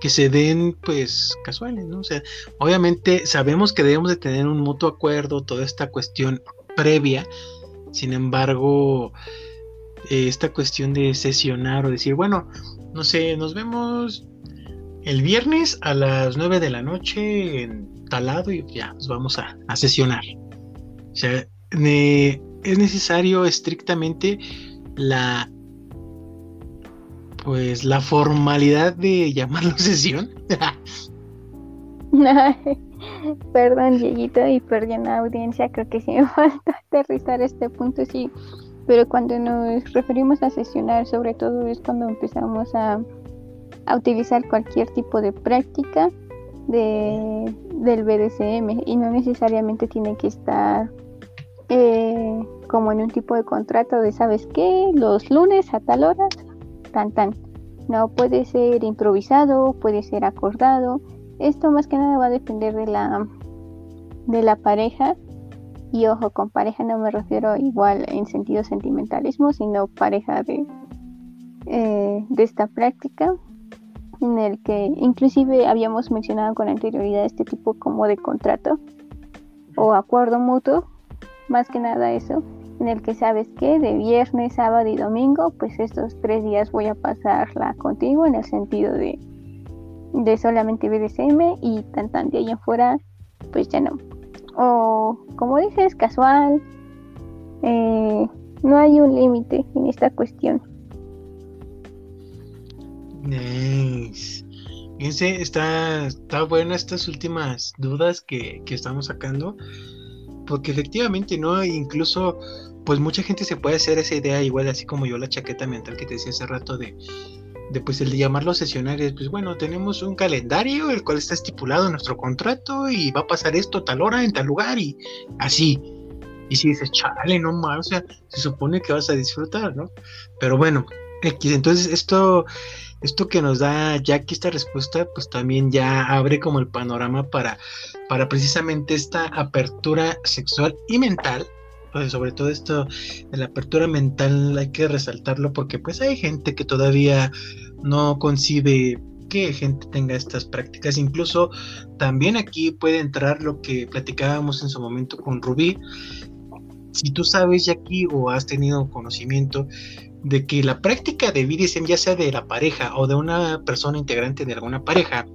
que se den pues casuales, ¿no? O sea, obviamente sabemos que debemos de tener un mutuo acuerdo, toda esta cuestión previa, sin embargo, eh, esta cuestión de sesionar o decir, bueno, no sé, nos vemos el viernes a las 9 de la noche en tal lado y ya nos vamos a, sesionar. O sea, es necesario estrictamente la pues la formalidad de llamarlo sesión. Perdón, Dieguito, y perdón audiencia, creo que sí me falta aterrizar este punto, sí. Pero cuando nos referimos a sesionar, sobre todo es cuando empezamos a, a utilizar cualquier tipo de práctica de, del BDSM y no necesariamente tiene que estar eh, como en un tipo de contrato de, ¿sabes qué? Los lunes a tal hora tan tan. No puede ser improvisado, puede ser acordado. Esto más que nada va a depender de la de la pareja. Y ojo, con pareja no me refiero igual en sentido sentimentalismo, sino pareja de, eh, de esta práctica, en el que inclusive habíamos mencionado con anterioridad este tipo como de contrato o acuerdo mutuo, más que nada eso, en el que sabes que de viernes, sábado y domingo, pues estos tres días voy a pasarla contigo en el sentido de, de solamente BDSM y tan tan de ahí afuera, pues ya no. O como dices, casual, eh, no hay un límite en esta cuestión. Nice. Fíjense, está, está buena estas últimas dudas que, que estamos sacando porque efectivamente, ¿no? Incluso pues mucha gente se puede hacer esa idea igual así como yo la chaqueta mental que te decía hace rato de, de pues el de llamarlo sesionarios, pues bueno, tenemos un calendario el cual está estipulado en nuestro contrato y va a pasar esto tal hora en tal lugar y así. Y si dices, chale, no más, o sea, se supone que vas a disfrutar, ¿no? Pero bueno, X, entonces esto, esto que nos da Jackie esta respuesta, pues también ya abre como el panorama para, para precisamente esta apertura sexual y mental pues sobre todo esto de la apertura mental hay que resaltarlo porque pues hay gente que todavía no concibe que gente tenga estas prácticas. Incluso también aquí puede entrar lo que platicábamos en su momento con Rubí. Si tú sabes aquí o has tenido conocimiento de que la práctica de BDSM, ya sea de la pareja o de una persona integrante de alguna pareja,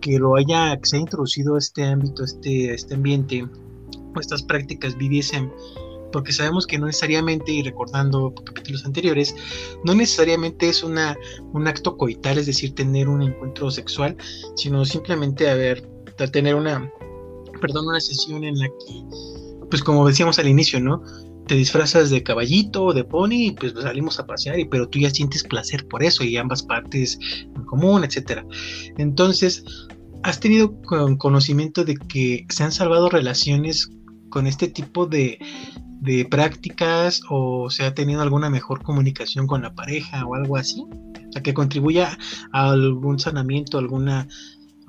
que lo haya, que se ha introducido este ámbito, este, este ambiente, estas prácticas BDSM porque sabemos que no necesariamente, y recordando capítulos anteriores, no necesariamente es una, un acto coital, es decir, tener un encuentro sexual, sino simplemente haber, tener una, perdón, una sesión en la que, pues como decíamos al inicio, ¿no? Te disfrazas de caballito o de pony y pues salimos a pasear, y, pero tú ya sientes placer por eso y ambas partes en común, etcétera. Entonces, ¿has tenido conocimiento de que se han salvado relaciones con este tipo de, prácticas o se ha tenido alguna mejor comunicación con la pareja o algo así? O que contribuya a algún sanamiento, algún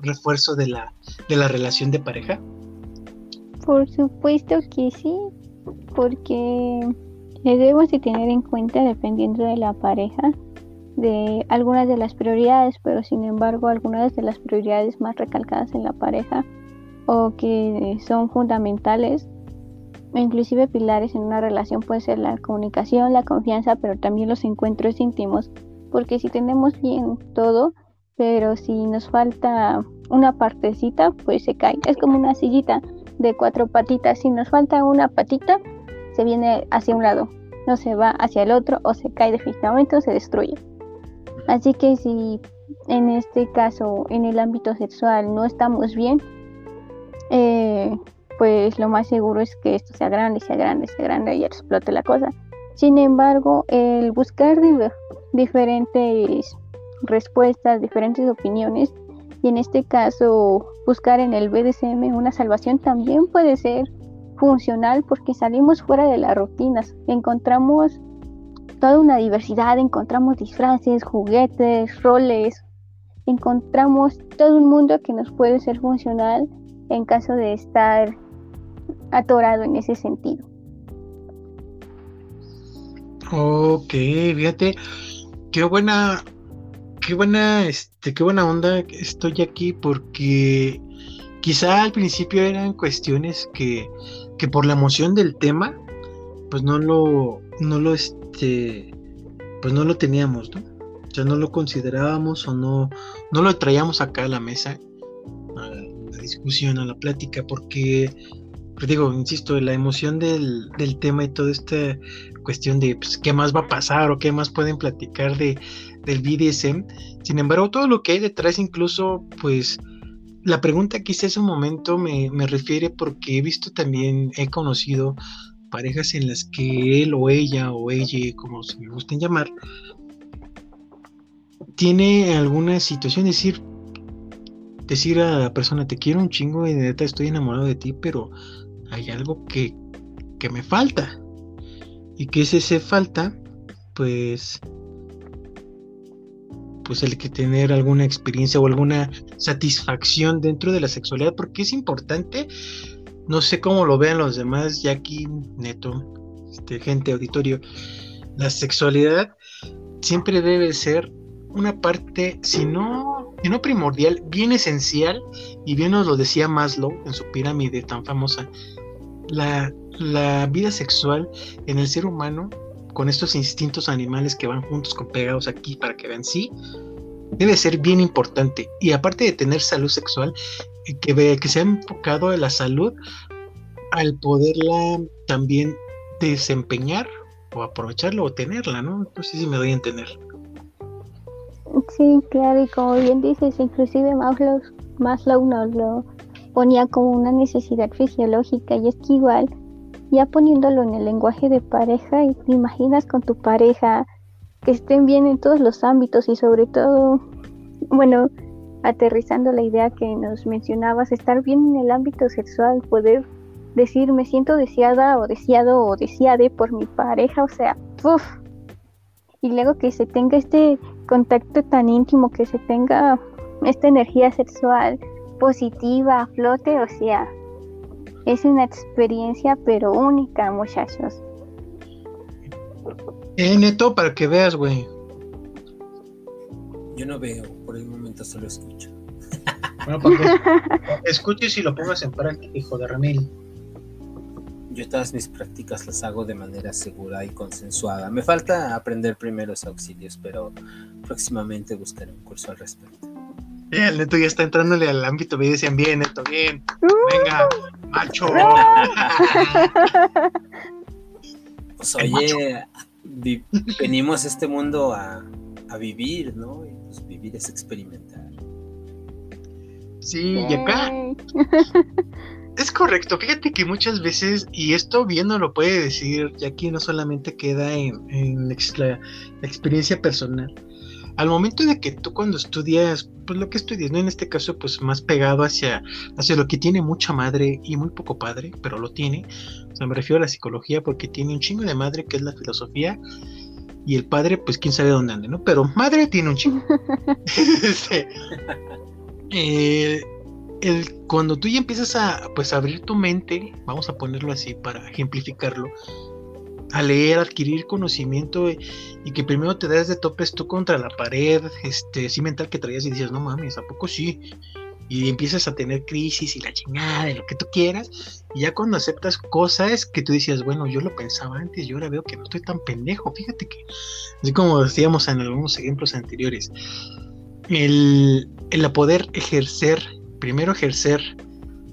refuerzo de la, de la relación de pareja. Por supuesto que sí, porque debemos de tener en cuenta, dependiendo de la pareja, de algunas de las prioridades, pero sin embargo algunas de las prioridades más recalcadas en la pareja o que son fundamentales inclusive pilares en una relación puede ser la comunicación, la confianza, pero también los encuentros íntimos, porque si tenemos bien todo, pero si nos falta una partecita, pues se cae. Es como una sillita de cuatro patitas, si nos falta una patita, se viene hacia un lado, no se va hacia el otro o se cae definitivamente o se destruye. Así que si en este caso en el ámbito sexual no estamos bien, eh, pues lo más seguro es que esto sea grande, sea grande, sea grande y explote la cosa. Sin embargo, el buscar diferentes respuestas, diferentes opiniones, y en este caso buscar en el BDSM una salvación también puede ser funcional porque salimos fuera de las rutinas, encontramos toda una diversidad, encontramos disfraces, juguetes, roles, encontramos todo un mundo que nos puede ser funcional en caso de estar atorado en ese sentido. Ok, fíjate, qué buena, qué buena, este, qué buena onda estoy aquí porque quizá al principio eran cuestiones que, que por la emoción del tema, pues no lo, no lo, este, pues no lo teníamos, ¿no? O sea, no lo considerábamos o no, no lo traíamos acá a la mesa, a la discusión, a la plática, porque pero digo, insisto, la emoción del, tema y toda esta cuestión de pues, qué más va a pasar o qué más pueden platicar de, del BDSM. Sin embargo, todo lo que hay detrás, incluso, pues, la pregunta que hice hace un momento me, me refiere porque he visto también, he conocido parejas en las que él o ella o ella, como se me gusten llamar, tiene alguna situación, decir, decir a la persona, te quiero un chingo y de neta estoy enamorado de ti, pero hay algo que, que me falta. ¿Y que es ese falta? Pues pues el que tener alguna experiencia o alguna satisfacción dentro de la sexualidad, porque es importante, no sé cómo lo vean los demás, ya aquí, neto, este, gente, auditorio, la sexualidad siempre debe ser una parte, si no, si no primordial, bien esencial, y bien nos lo decía Maslow en su pirámide tan famosa, la, vida sexual en el ser humano, con estos instintos animales que van juntos con pegados aquí para que vean, sí, debe ser bien importante. Y aparte de tener salud sexual, que, que se ha enfocado en la salud al poderla también desempeñar o aprovecharlo o tenerla, ¿no? No sé si me doy a entender. Sí, claro, y como bien dices, inclusive Maslow, Maslow nos lo ponía como una necesidad fisiológica y es que igual, ya poniéndolo en el lenguaje de pareja, y te imaginas con tu pareja que estén bien en todos los ámbitos y sobre todo, bueno, aterrizando la idea que nos mencionabas, estar bien en el ámbito sexual, poder decir me siento deseada o deseado o deseade por mi pareja, o sea, uff. Y luego que se tenga este contacto tan íntimo, que se tenga esta energía sexual, positiva, flote, o sea, es una experiencia pero única, muchachos. Eh, neto, para que veas, güey. Yo no veo, por el momento solo escucho. Bueno, pues, escuches y lo pongas en práctica, hijo de Ramil. Yo todas mis prácticas las hago de manera segura y consensuada. Me falta aprender primeros auxilios, pero próximamente buscaré un curso al respecto el neto ya está entrándole al ámbito, me decían, bien, neto, bien. Venga, macho. Pues oye, venimos a este mundo a, a vivir, ¿no? Y pues vivir es experimentar. Sí, y acá es correcto. Fíjate que muchas veces, y esto bien no lo puede decir, ya que no solamente queda en, la, experiencia personal. Al momento de que tú cuando estudias, pues lo que estudias, ¿no? En este caso, pues más pegado hacia, hacia lo que tiene mucha madre y muy poco padre, pero lo tiene. O sea, me refiero a la psicología porque tiene un chingo de madre que es la filosofía y el padre, pues quién sabe dónde ande, ¿no? Pero madre tiene un chingo. Este, eh, el, cuando tú ya empiezas a pues abrir tu mente, vamos a ponerlo así para ejemplificarlo, a leer, adquirir conocimiento y, que primero te das de topes tú contra la pared, este, sí mental que traías y dices, no mames, ¿a poco sí? Y empiezas a tener crisis y la chingada de lo que tú quieras, y ya cuando aceptas cosas que tú decías, bueno, yo lo pensaba antes, yo ahora veo que no estoy tan pendejo, fíjate que, así como decíamos en algunos ejemplos anteriores, el, el poder ejercer, primero ejercer,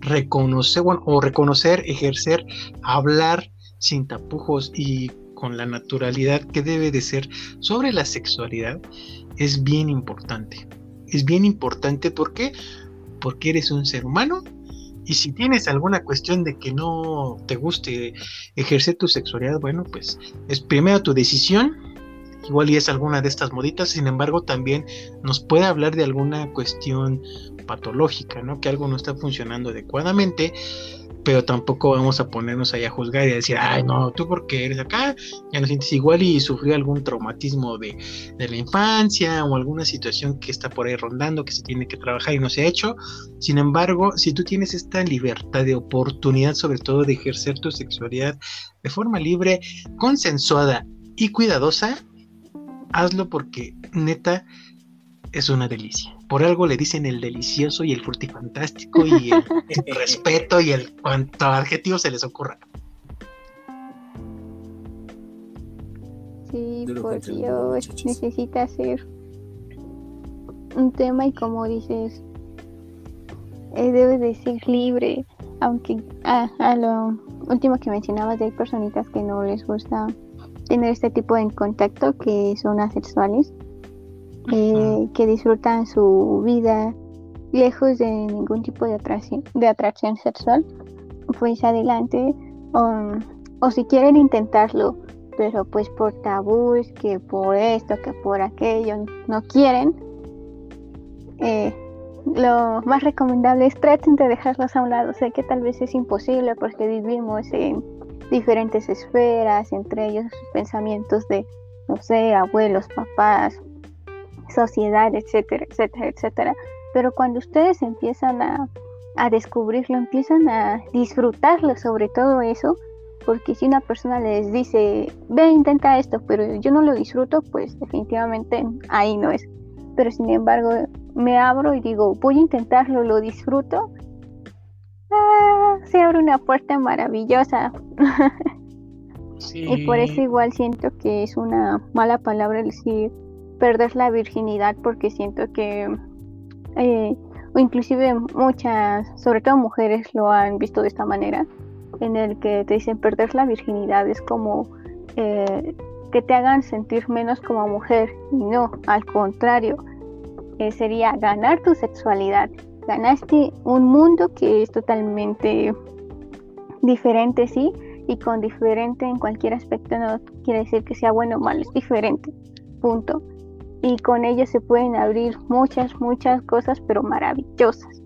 reconocer, bueno, o reconocer, ejercer, hablar sin tapujos y con la naturalidad que debe de ser sobre la sexualidad, es bien importante. Es bien importante porque porque eres un ser humano y si tienes alguna cuestión de que no te guste ejercer tu sexualidad, bueno, pues es primero tu decisión igual y es alguna de estas moditas, sin embargo también nos puede hablar de alguna cuestión patológica, ¿no? Que algo no está funcionando adecuadamente, pero tampoco vamos a ponernos ahí a juzgar y a decir, ay, no, tú porque eres acá, ya no sientes igual y sufrió algún traumatismo de, de, la infancia o alguna situación que está por ahí rondando, que se tiene que trabajar y no se ha hecho. Sin embargo, si tú tienes esta libertad de oportunidad, sobre todo de ejercer tu sexualidad de forma libre, consensuada y cuidadosa, hazlo porque neta es una delicia. Por algo le dicen el delicioso y el frutifantástico y el, respeto y el cuanto adjetivo se les ocurra. Sí, por Dios, necesita ser un tema y como dices, eh, debe de ser libre, aunque a, a lo último que mencionabas de hay personitas que no les gusta tener este tipo de contacto que son asexuales, eh, que disfrutan su vida lejos de ningún tipo de atracción, de atracción sexual, pues adelante, o si quieren intentarlo, pero pues por tabús, que por esto, que por aquello, no quieren, eh, lo más recomendable es traten de dejarlos a un lado. Sé que tal vez es imposible porque vivimos en diferentes esferas, entre ellos pensamientos de, no sé, abuelos, papás, sociedad, etcétera, etcétera, etcétera. Pero cuando ustedes empiezan a, a descubrirlo, empiezan a disfrutarlo sobre todo eso, porque si una persona les dice, ve, intenta esto, pero yo no lo disfruto, pues definitivamente ahí no es. Pero sin embargo, me abro y digo, voy a intentarlo, lo disfruto, Ah, se abre una puerta maravillosa. Y por eso igual siento que es una mala palabra decir perder la virginidad porque siento que eh, o inclusive muchas, sobre todo mujeres lo han visto de esta manera, en el que te dicen perder la virginidad es como eh, que te hagan sentir menos como mujer y no, al contrario, eh, sería ganar tu sexualidad ganaste un mundo que es totalmente diferente, sí, y con diferente en cualquier aspecto no quiere decir que sea bueno o malo, es diferente, punto. Y con ello se pueden abrir muchas, muchas cosas, pero maravillosas.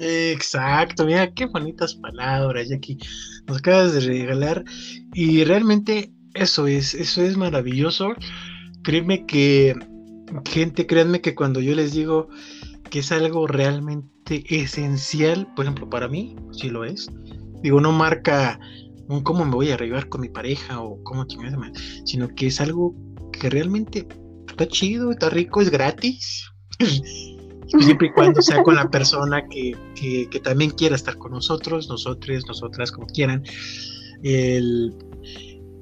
Exacto, mira qué bonitas palabras, Jackie. Nos acabas de regalar. Y realmente eso es, eso es maravilloso. Créeme que, gente, créanme que cuando yo les digo que es algo realmente esencial, por ejemplo, para mí, si lo es. Digo, no marca un cómo me voy a arribar con mi pareja o cómo chingada, sino que es algo que realmente está chido, está rico, es gratis. Siempre y cuando sea con la persona que, que, también quiera estar con nosotros, nosotros, nosotras, como quieran. El,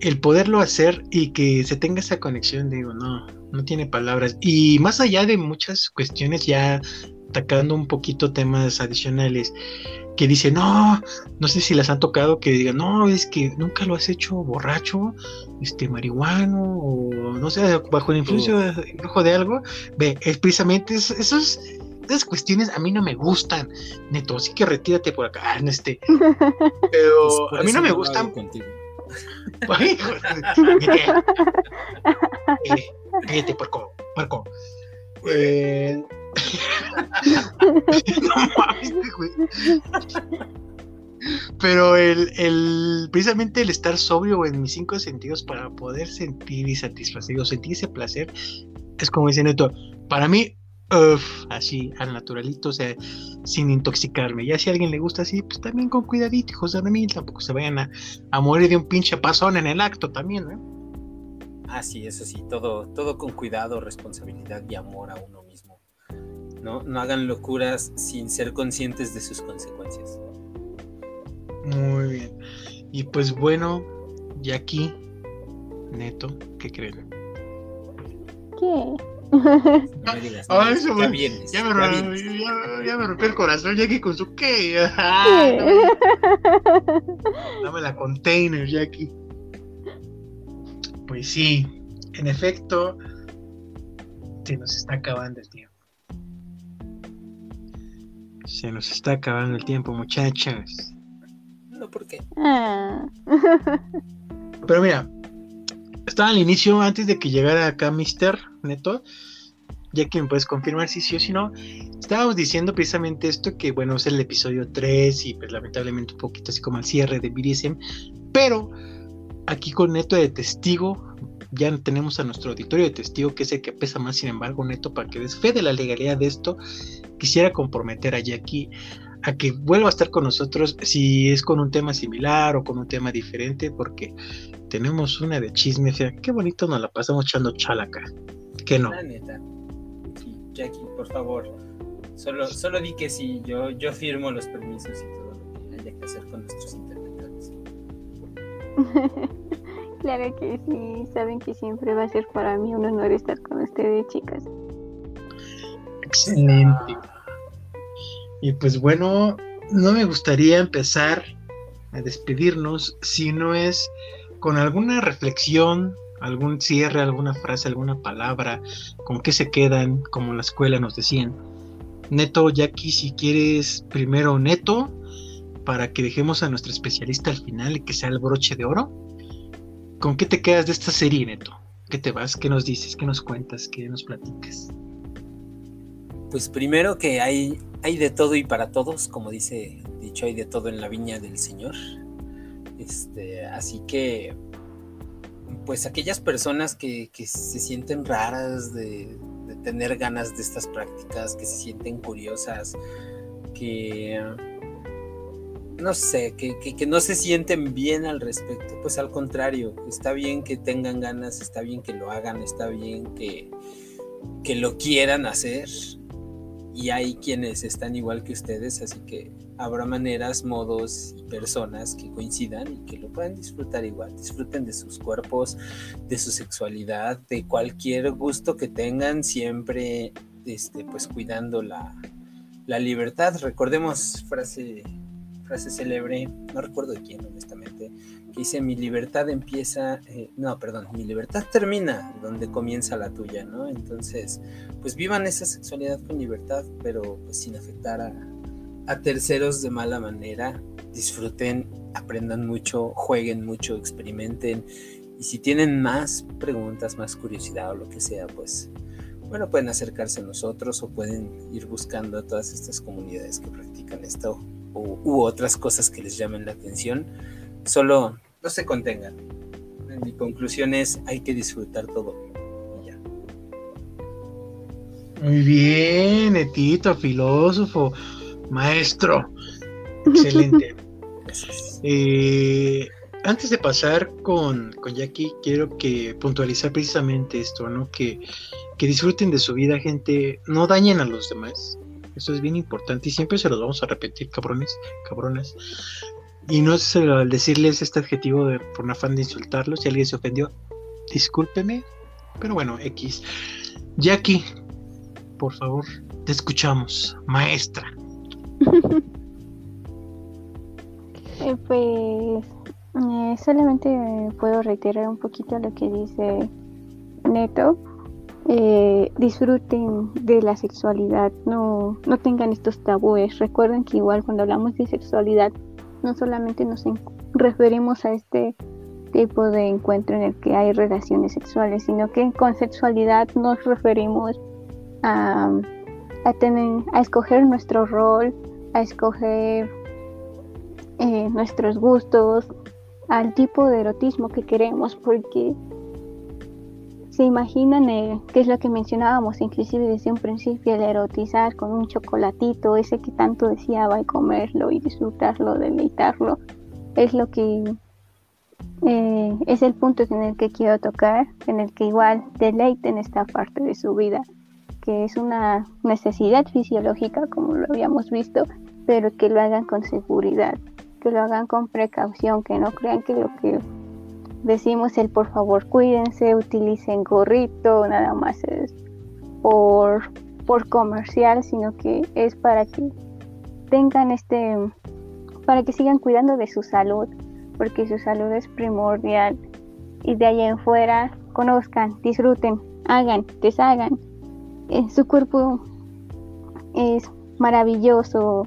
el poderlo hacer y que se tenga esa conexión, digo, no, no tiene palabras. Y más allá de muchas cuestiones ya atacando un poquito temas adicionales que dice, no, no sé si las han tocado, que digan, no, es que nunca lo has hecho borracho, este, marihuano, o no sé, bajo el influjo de, algo. Ve, es precisamente esos, esas cuestiones a mí no me gustan, neto, así que retírate por acá, este. Pero a mí no me gustan. Contigo. cállate, Pero el, el, precisamente el estar sobrio en mis cinco sentidos para poder sentir y satisfacer o sentir ese placer es como dice Neto, para mí, así, al naturalito, o sea, sin intoxicarme. Ya si a alguien le gusta así, pues también con cuidadito, hijos de mí, tampoco se vayan a, a, morir de un pinche pasón en el acto también, ¿no? Ah, sí, eso sí, todo, todo con cuidado, responsabilidad y amor a uno ¿no? hagan locuras sin ser conscientes de sus consecuencias. Muy bien. Y pues bueno, y aquí, Neto, ¿qué creen? ¿Qué? No me digas, ah, ya, ya, me ya, me rompió el corazón Jackie con su qué. Dame la container, Jackie. Pues sí, en efecto, se nos está acabando el tiempo. Se nos está acabando el tiempo, muchachos. No, ¿por qué? Ah. Pero mira, estaba al inicio, antes de que llegara acá Mister Neto, ya que me puedes confirmar si sí o si no, estábamos diciendo precisamente esto, que bueno, es el episodio 3 y pues lamentablemente un poquito así como el cierre de BDSM, pero aquí con Neto de testigo, ya tenemos a nuestro auditorio de testigo, que es el que pesa más, sin embargo, Neto, para que des fe de la legalidad de esto quisiera comprometer a Jackie a que vuelva a estar con nosotros si es con un tema similar o con un tema diferente, porque tenemos una de chisme fea. Qué bonito nos la pasamos echando chalaca. Que no. La neta. Jackie, por favor. Solo, solo di que sí, yo, yo firmo los permisos y todo lo que haya que hacer con nuestros interlocutores. claro que sí, saben que siempre va a ser para mí un honor estar con ustedes, chicas. Excelente. Y pues bueno, no me gustaría empezar a despedirnos si no es con alguna reflexión, algún cierre, alguna frase, alguna palabra, con qué se quedan, como la escuela nos decían. Neto, Jackie, si quieres primero Neto, para que dejemos a nuestro especialista al final y que sea el broche de oro. ¿Con qué te quedas de esta serie, Neto? ¿Qué te vas? ¿Qué nos dices? ¿Qué nos cuentas? ¿Qué nos platicas? Pues primero que hay, hay de todo y para todos, como dice dicho, hay de todo en la viña del Señor. Este, así que, pues aquellas personas que, se sienten raras de, tener ganas de estas prácticas, que se sienten curiosas, que no sé, que, que, no se sienten bien al respecto, pues al contrario, está bien que tengan ganas, está bien que lo hagan, está bien que, que lo quieran hacer, y hay quienes están igual que ustedes, así que habrá maneras, modos y personas que coincidan y que lo puedan disfrutar igual. Disfruten de sus cuerpos, de su sexualidad, de cualquier gusto que tengan, siempre este, pues cuidando la, la libertad. Recordemos frase, frase célebre, no recuerdo de quién honestamente, dice mi libertad empieza, eh, no, perdón, mi libertad termina donde comienza la tuya, ¿no? Entonces, pues vivan esa sexualidad con libertad, pero pues sin afectar a, a terceros de mala manera, disfruten, aprendan mucho, jueguen mucho, experimenten, y si tienen más preguntas, más curiosidad o lo que sea, pues bueno, pueden acercarse a nosotros o pueden ir buscando a todas estas comunidades que practican esto u, u otras cosas que les llamen la atención. Solo no se contengan. Mi conclusión es, hay que disfrutar todo. Muy bien, Etito, filósofo, maestro. Excelente. Eh, antes de pasar con, con, Jackie, quiero que puntualizar precisamente esto, ¿no? Que, que disfruten de su vida, gente. No dañen a los demás. Eso es bien importante y siempre se los vamos a repetir, cabrones, cabrones. Y no es al decirles este adjetivo de, por un afán de insultarlos, si alguien se ofendió, discúlpeme, pero bueno, X. Jackie, por favor, Te escuchamos, maestra. Eh, pues eh, solamente puedo reiterar un poquito lo que dice Neto. Eh, disfruten de la sexualidad, no, no tengan estos tabúes. Recuerden que igual cuando hablamos de sexualidad, no solamente nos referimos a este tipo de encuentro en el que hay relaciones sexuales, sino que con sexualidad nos referimos a, a, tener, a escoger nuestro rol, a escoger eh, nuestros gustos, al tipo de erotismo que queremos, porque se imaginan eh, qué es lo que mencionábamos, inclusive desde un principio, el erotizar con un chocolatito, ese que tanto deseaba y comerlo y disfrutarlo, deleitarlo, es lo que eh, es el punto en el que quiero tocar, en el que igual deleiten esta parte de su vida, que es una necesidad fisiológica, como lo habíamos visto, pero que lo hagan con seguridad, que lo hagan con precaución, que no crean que lo que decimos el por favor cuídense, utilicen gorrito, nada más es por, por comercial, sino que es para que tengan este, para que sigan cuidando de su salud, porque su salud es primordial. Y de ahí en fuera, conozcan, disfruten, hagan, deshagan. Eh, su cuerpo es maravilloso,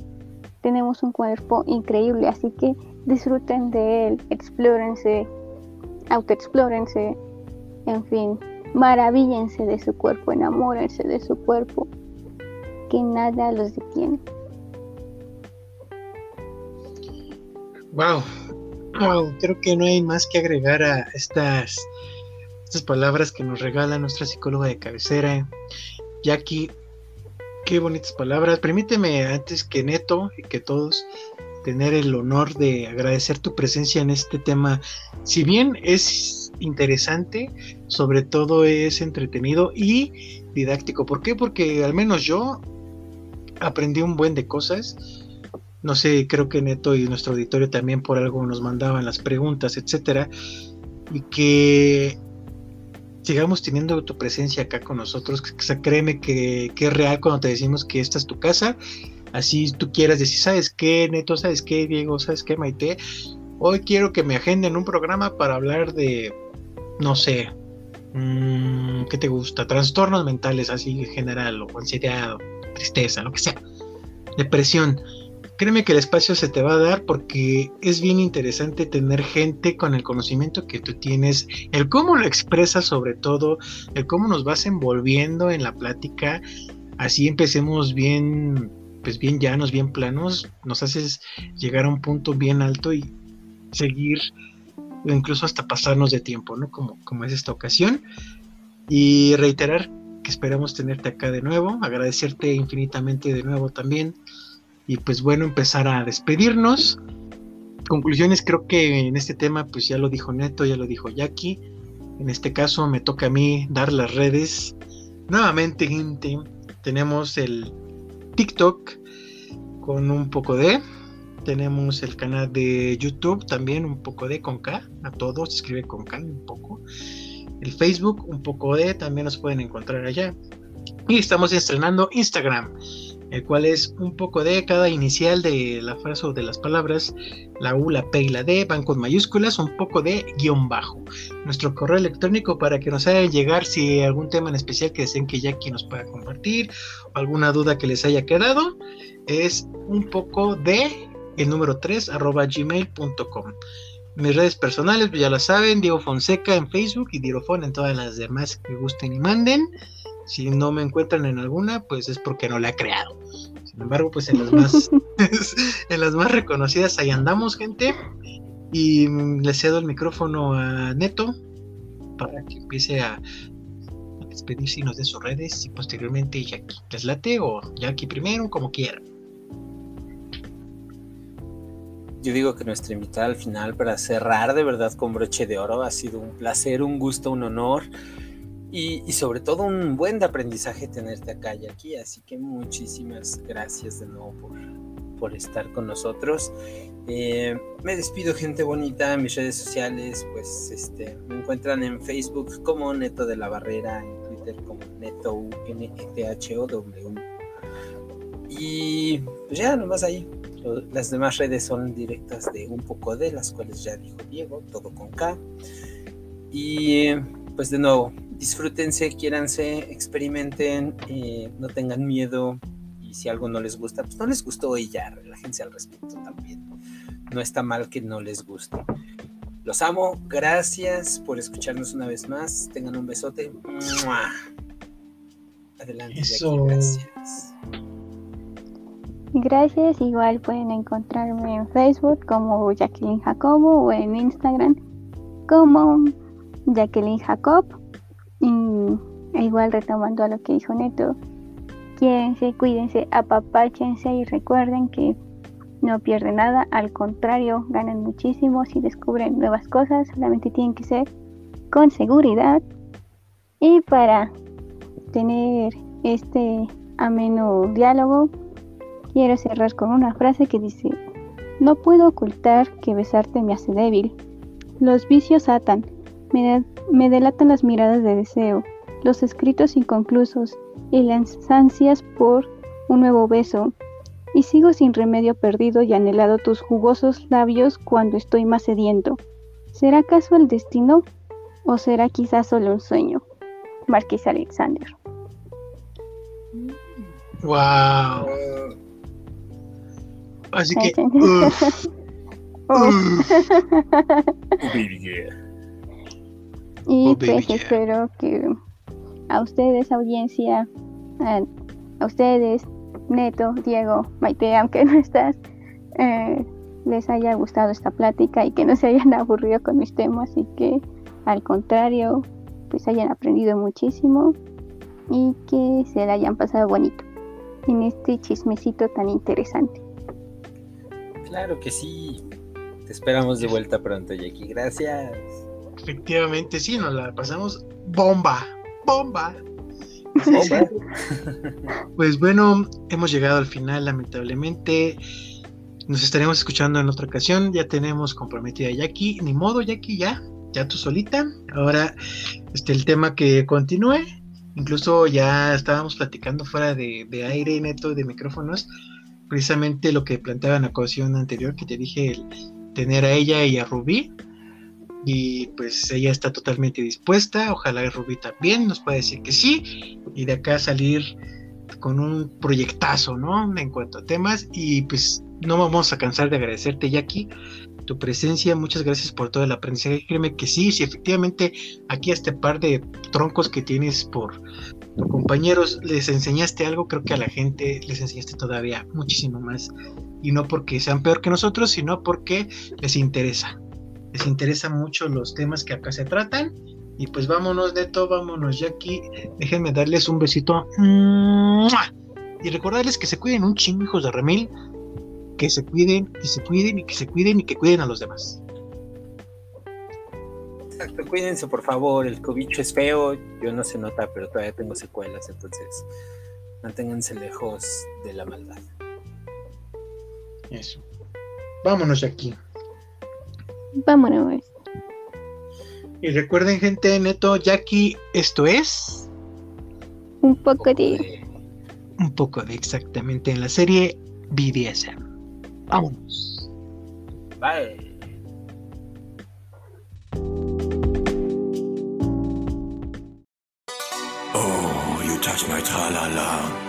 tenemos un cuerpo increíble, así que disfruten de él, explórense, autoexplórense, en fin, maravíllense de su cuerpo, enamórense de su cuerpo, que nada los detiene. Wow, wow, creo que no hay más que agregar a estas, estas palabras que nos regala nuestra psicóloga de cabecera, Jackie Qué bonitas palabras. Permíteme, antes que Neto y que todos, tener el honor de agradecer tu presencia en este tema. Si bien es interesante, sobre todo es entretenido y didáctico. ¿Por qué? Porque al menos yo aprendí un buen de cosas. No sé, creo que Neto y nuestro auditorio también por algo nos mandaban las preguntas, etcétera. Y que sigamos teniendo tu presencia acá con nosotros. créeme que, es real cuando te decimos que esta es tu casa. Así tú quieras decir, ¿sabes qué, Neto? ¿Sabes qué, Diego? ¿Sabes qué, Maite? Hoy quiero que me agenden un programa para hablar de, no sé, mmm, ¿qué te gusta? Trastornos mentales así en general, o ansiedad, o tristeza, lo que sea. Depresión créeme que el espacio se te va a dar porque es bien interesante tener gente con el conocimiento que tú tienes, el cómo lo expresas sobre todo, el cómo nos vas envolviendo en la plática, así empecemos bien, pues bien llanos, bien planos, nos haces llegar a un punto bien alto y seguir incluso hasta pasarnos de tiempo, ¿no? Como, como es esta ocasión. Y reiterar que esperamos tenerte acá de nuevo, agradecerte infinitamente de nuevo también y pues bueno, empezar a despedirnos. Conclusiones, creo que en este tema, pues ya lo dijo Neto, ya lo dijo Jackie. En este caso me toca a mí dar las redes. Nuevamente, gente, tenemos el TikTok con un poco de. Tenemos el canal de YouTube también, un poco de con K. A todos, escribe con K un poco. El Facebook, un poco de, también nos pueden encontrar allá. Y estamos estrenando Instagram el cual es un poco de cada inicial de la frase o de las palabras, la U, la P y la D van con mayúsculas, un poco de guion bajo. Nuestro correo electrónico para que nos hagan llegar si algún tema en especial que deseen que Jackie nos pueda compartir o alguna duda que les haya quedado es un poco de el número 3 arroba gmail.com. Mis redes personales, pues ya la saben, Diego Fonseca en Facebook y Diego Fon en todas las demás que gusten y manden. Si no me encuentran en alguna, pues es porque no la he creado. Sin embargo, pues en las más, en las más reconocidas ahí andamos, gente. Y le cedo el micrófono a Neto para que empiece a, despedirse y nos dé sus redes y posteriormente Jackie. ¿Les late o Jackie primero, como quieran? Yo digo que nuestra invitada al final para cerrar de verdad con broche de oro ha sido un placer, un gusto, un honor. Y, sobre todo un buen aprendizaje tenerte acá y aquí. Así que muchísimas gracias de nuevo por, estar con nosotros. Eh, me despido, gente bonita. Mis redes sociales, pues este, me encuentran en Facebook como Neto de la Barrera, en Twitter como Neto U N e T H O W. Y pues ya, nomás ahí. Las demás redes son directas de un poco de, las cuales ya dijo Diego, todo con K. Y pues de nuevo, disfrútense, quiéranse, experimenten, eh, no tengan miedo. Y si algo no les gusta, pues no les gustó y ya, relájense al respecto también. No está mal que no les guste. Los amo, gracias por escucharnos una vez más. Tengan un besote. Adelante, gracias. Gracias, igual pueden encontrarme en Facebook como Jacqueline Jacobo o en Instagram como Jacqueline Jacob. Y igual retomando a lo que dijo Neto, quédense, cuídense, apapáchense y recuerden que no pierden nada, al contrario, ganan muchísimo si descubren nuevas cosas, solamente tienen que ser con seguridad. Y para tener este ameno diálogo, Quiero cerrar con una frase que dice, no puedo ocultar que besarte me hace débil. Los vicios atan, me, me delatan las miradas de deseo, los escritos inconclusos y las ansias por un nuevo beso. Y sigo sin remedio perdido y anhelado tus jugosos labios cuando estoy más sediento. ¿Será acaso el destino o será quizás solo un sueño? Marqués Alexander. Wow. Así que. y pues espero que a ustedes, audiencia, a, ustedes, Neto, Diego, Maite, aunque no estás, eh, les haya gustado esta plática y que no se hayan aburrido con mis temas y que al contrario, pues hayan aprendido muchísimo y que se la hayan pasado bonito en este chismecito tan interesante. Claro que sí. Te esperamos de vuelta pronto, Jackie. Gracias. Efectivamente, sí, nos la pasamos bomba. Bomba. pues bueno, hemos llegado al final, lamentablemente. Nos estaremos escuchando en otra ocasión. Ya tenemos comprometida a Jackie. Ni modo, Jackie, ya. Ya tú solita. Ahora, este, el tema que continúe. Incluso ya estábamos platicando fuera de, de aire neto de micrófonos precisamente lo que planteaba en la ocasión anterior que te dije, el tener a ella y a Rubí. Y pues ella está totalmente dispuesta, ojalá Rubí también nos pueda decir que sí, y de acá salir con un proyectazo, ¿no? En cuanto a temas, y pues no vamos a cansar de agradecerte, Jackie, tu presencia, muchas gracias por todo el aprendizaje. Créeme que sí, si efectivamente aquí este par de troncos que tienes por, compañeros les enseñaste algo, creo que a la gente les enseñaste todavía muchísimo más. Y no porque sean peor que nosotros, sino porque les interesa. Les interesa mucho los temas que acá se tratan. Y pues vámonos, Neto, vámonos, Jackie. Déjenme darles un besito. Y recordarles que se cuiden un chingo, hijos de Remil. Que se cuiden, que se cuiden y que se cuiden y que cuiden a los demás. Exacto, cuídense por favor, el cobicho es feo, yo no se nota, pero todavía tengo secuelas, entonces manténganse lejos de la maldad. Eso. Vámonos aquí. Vámonos. Y recuerden, gente, neto, Jackie, esto es. Un poco de. Un poco de exactamente en la serie BDSM. Vámonos. Bye. neutraler Alarm.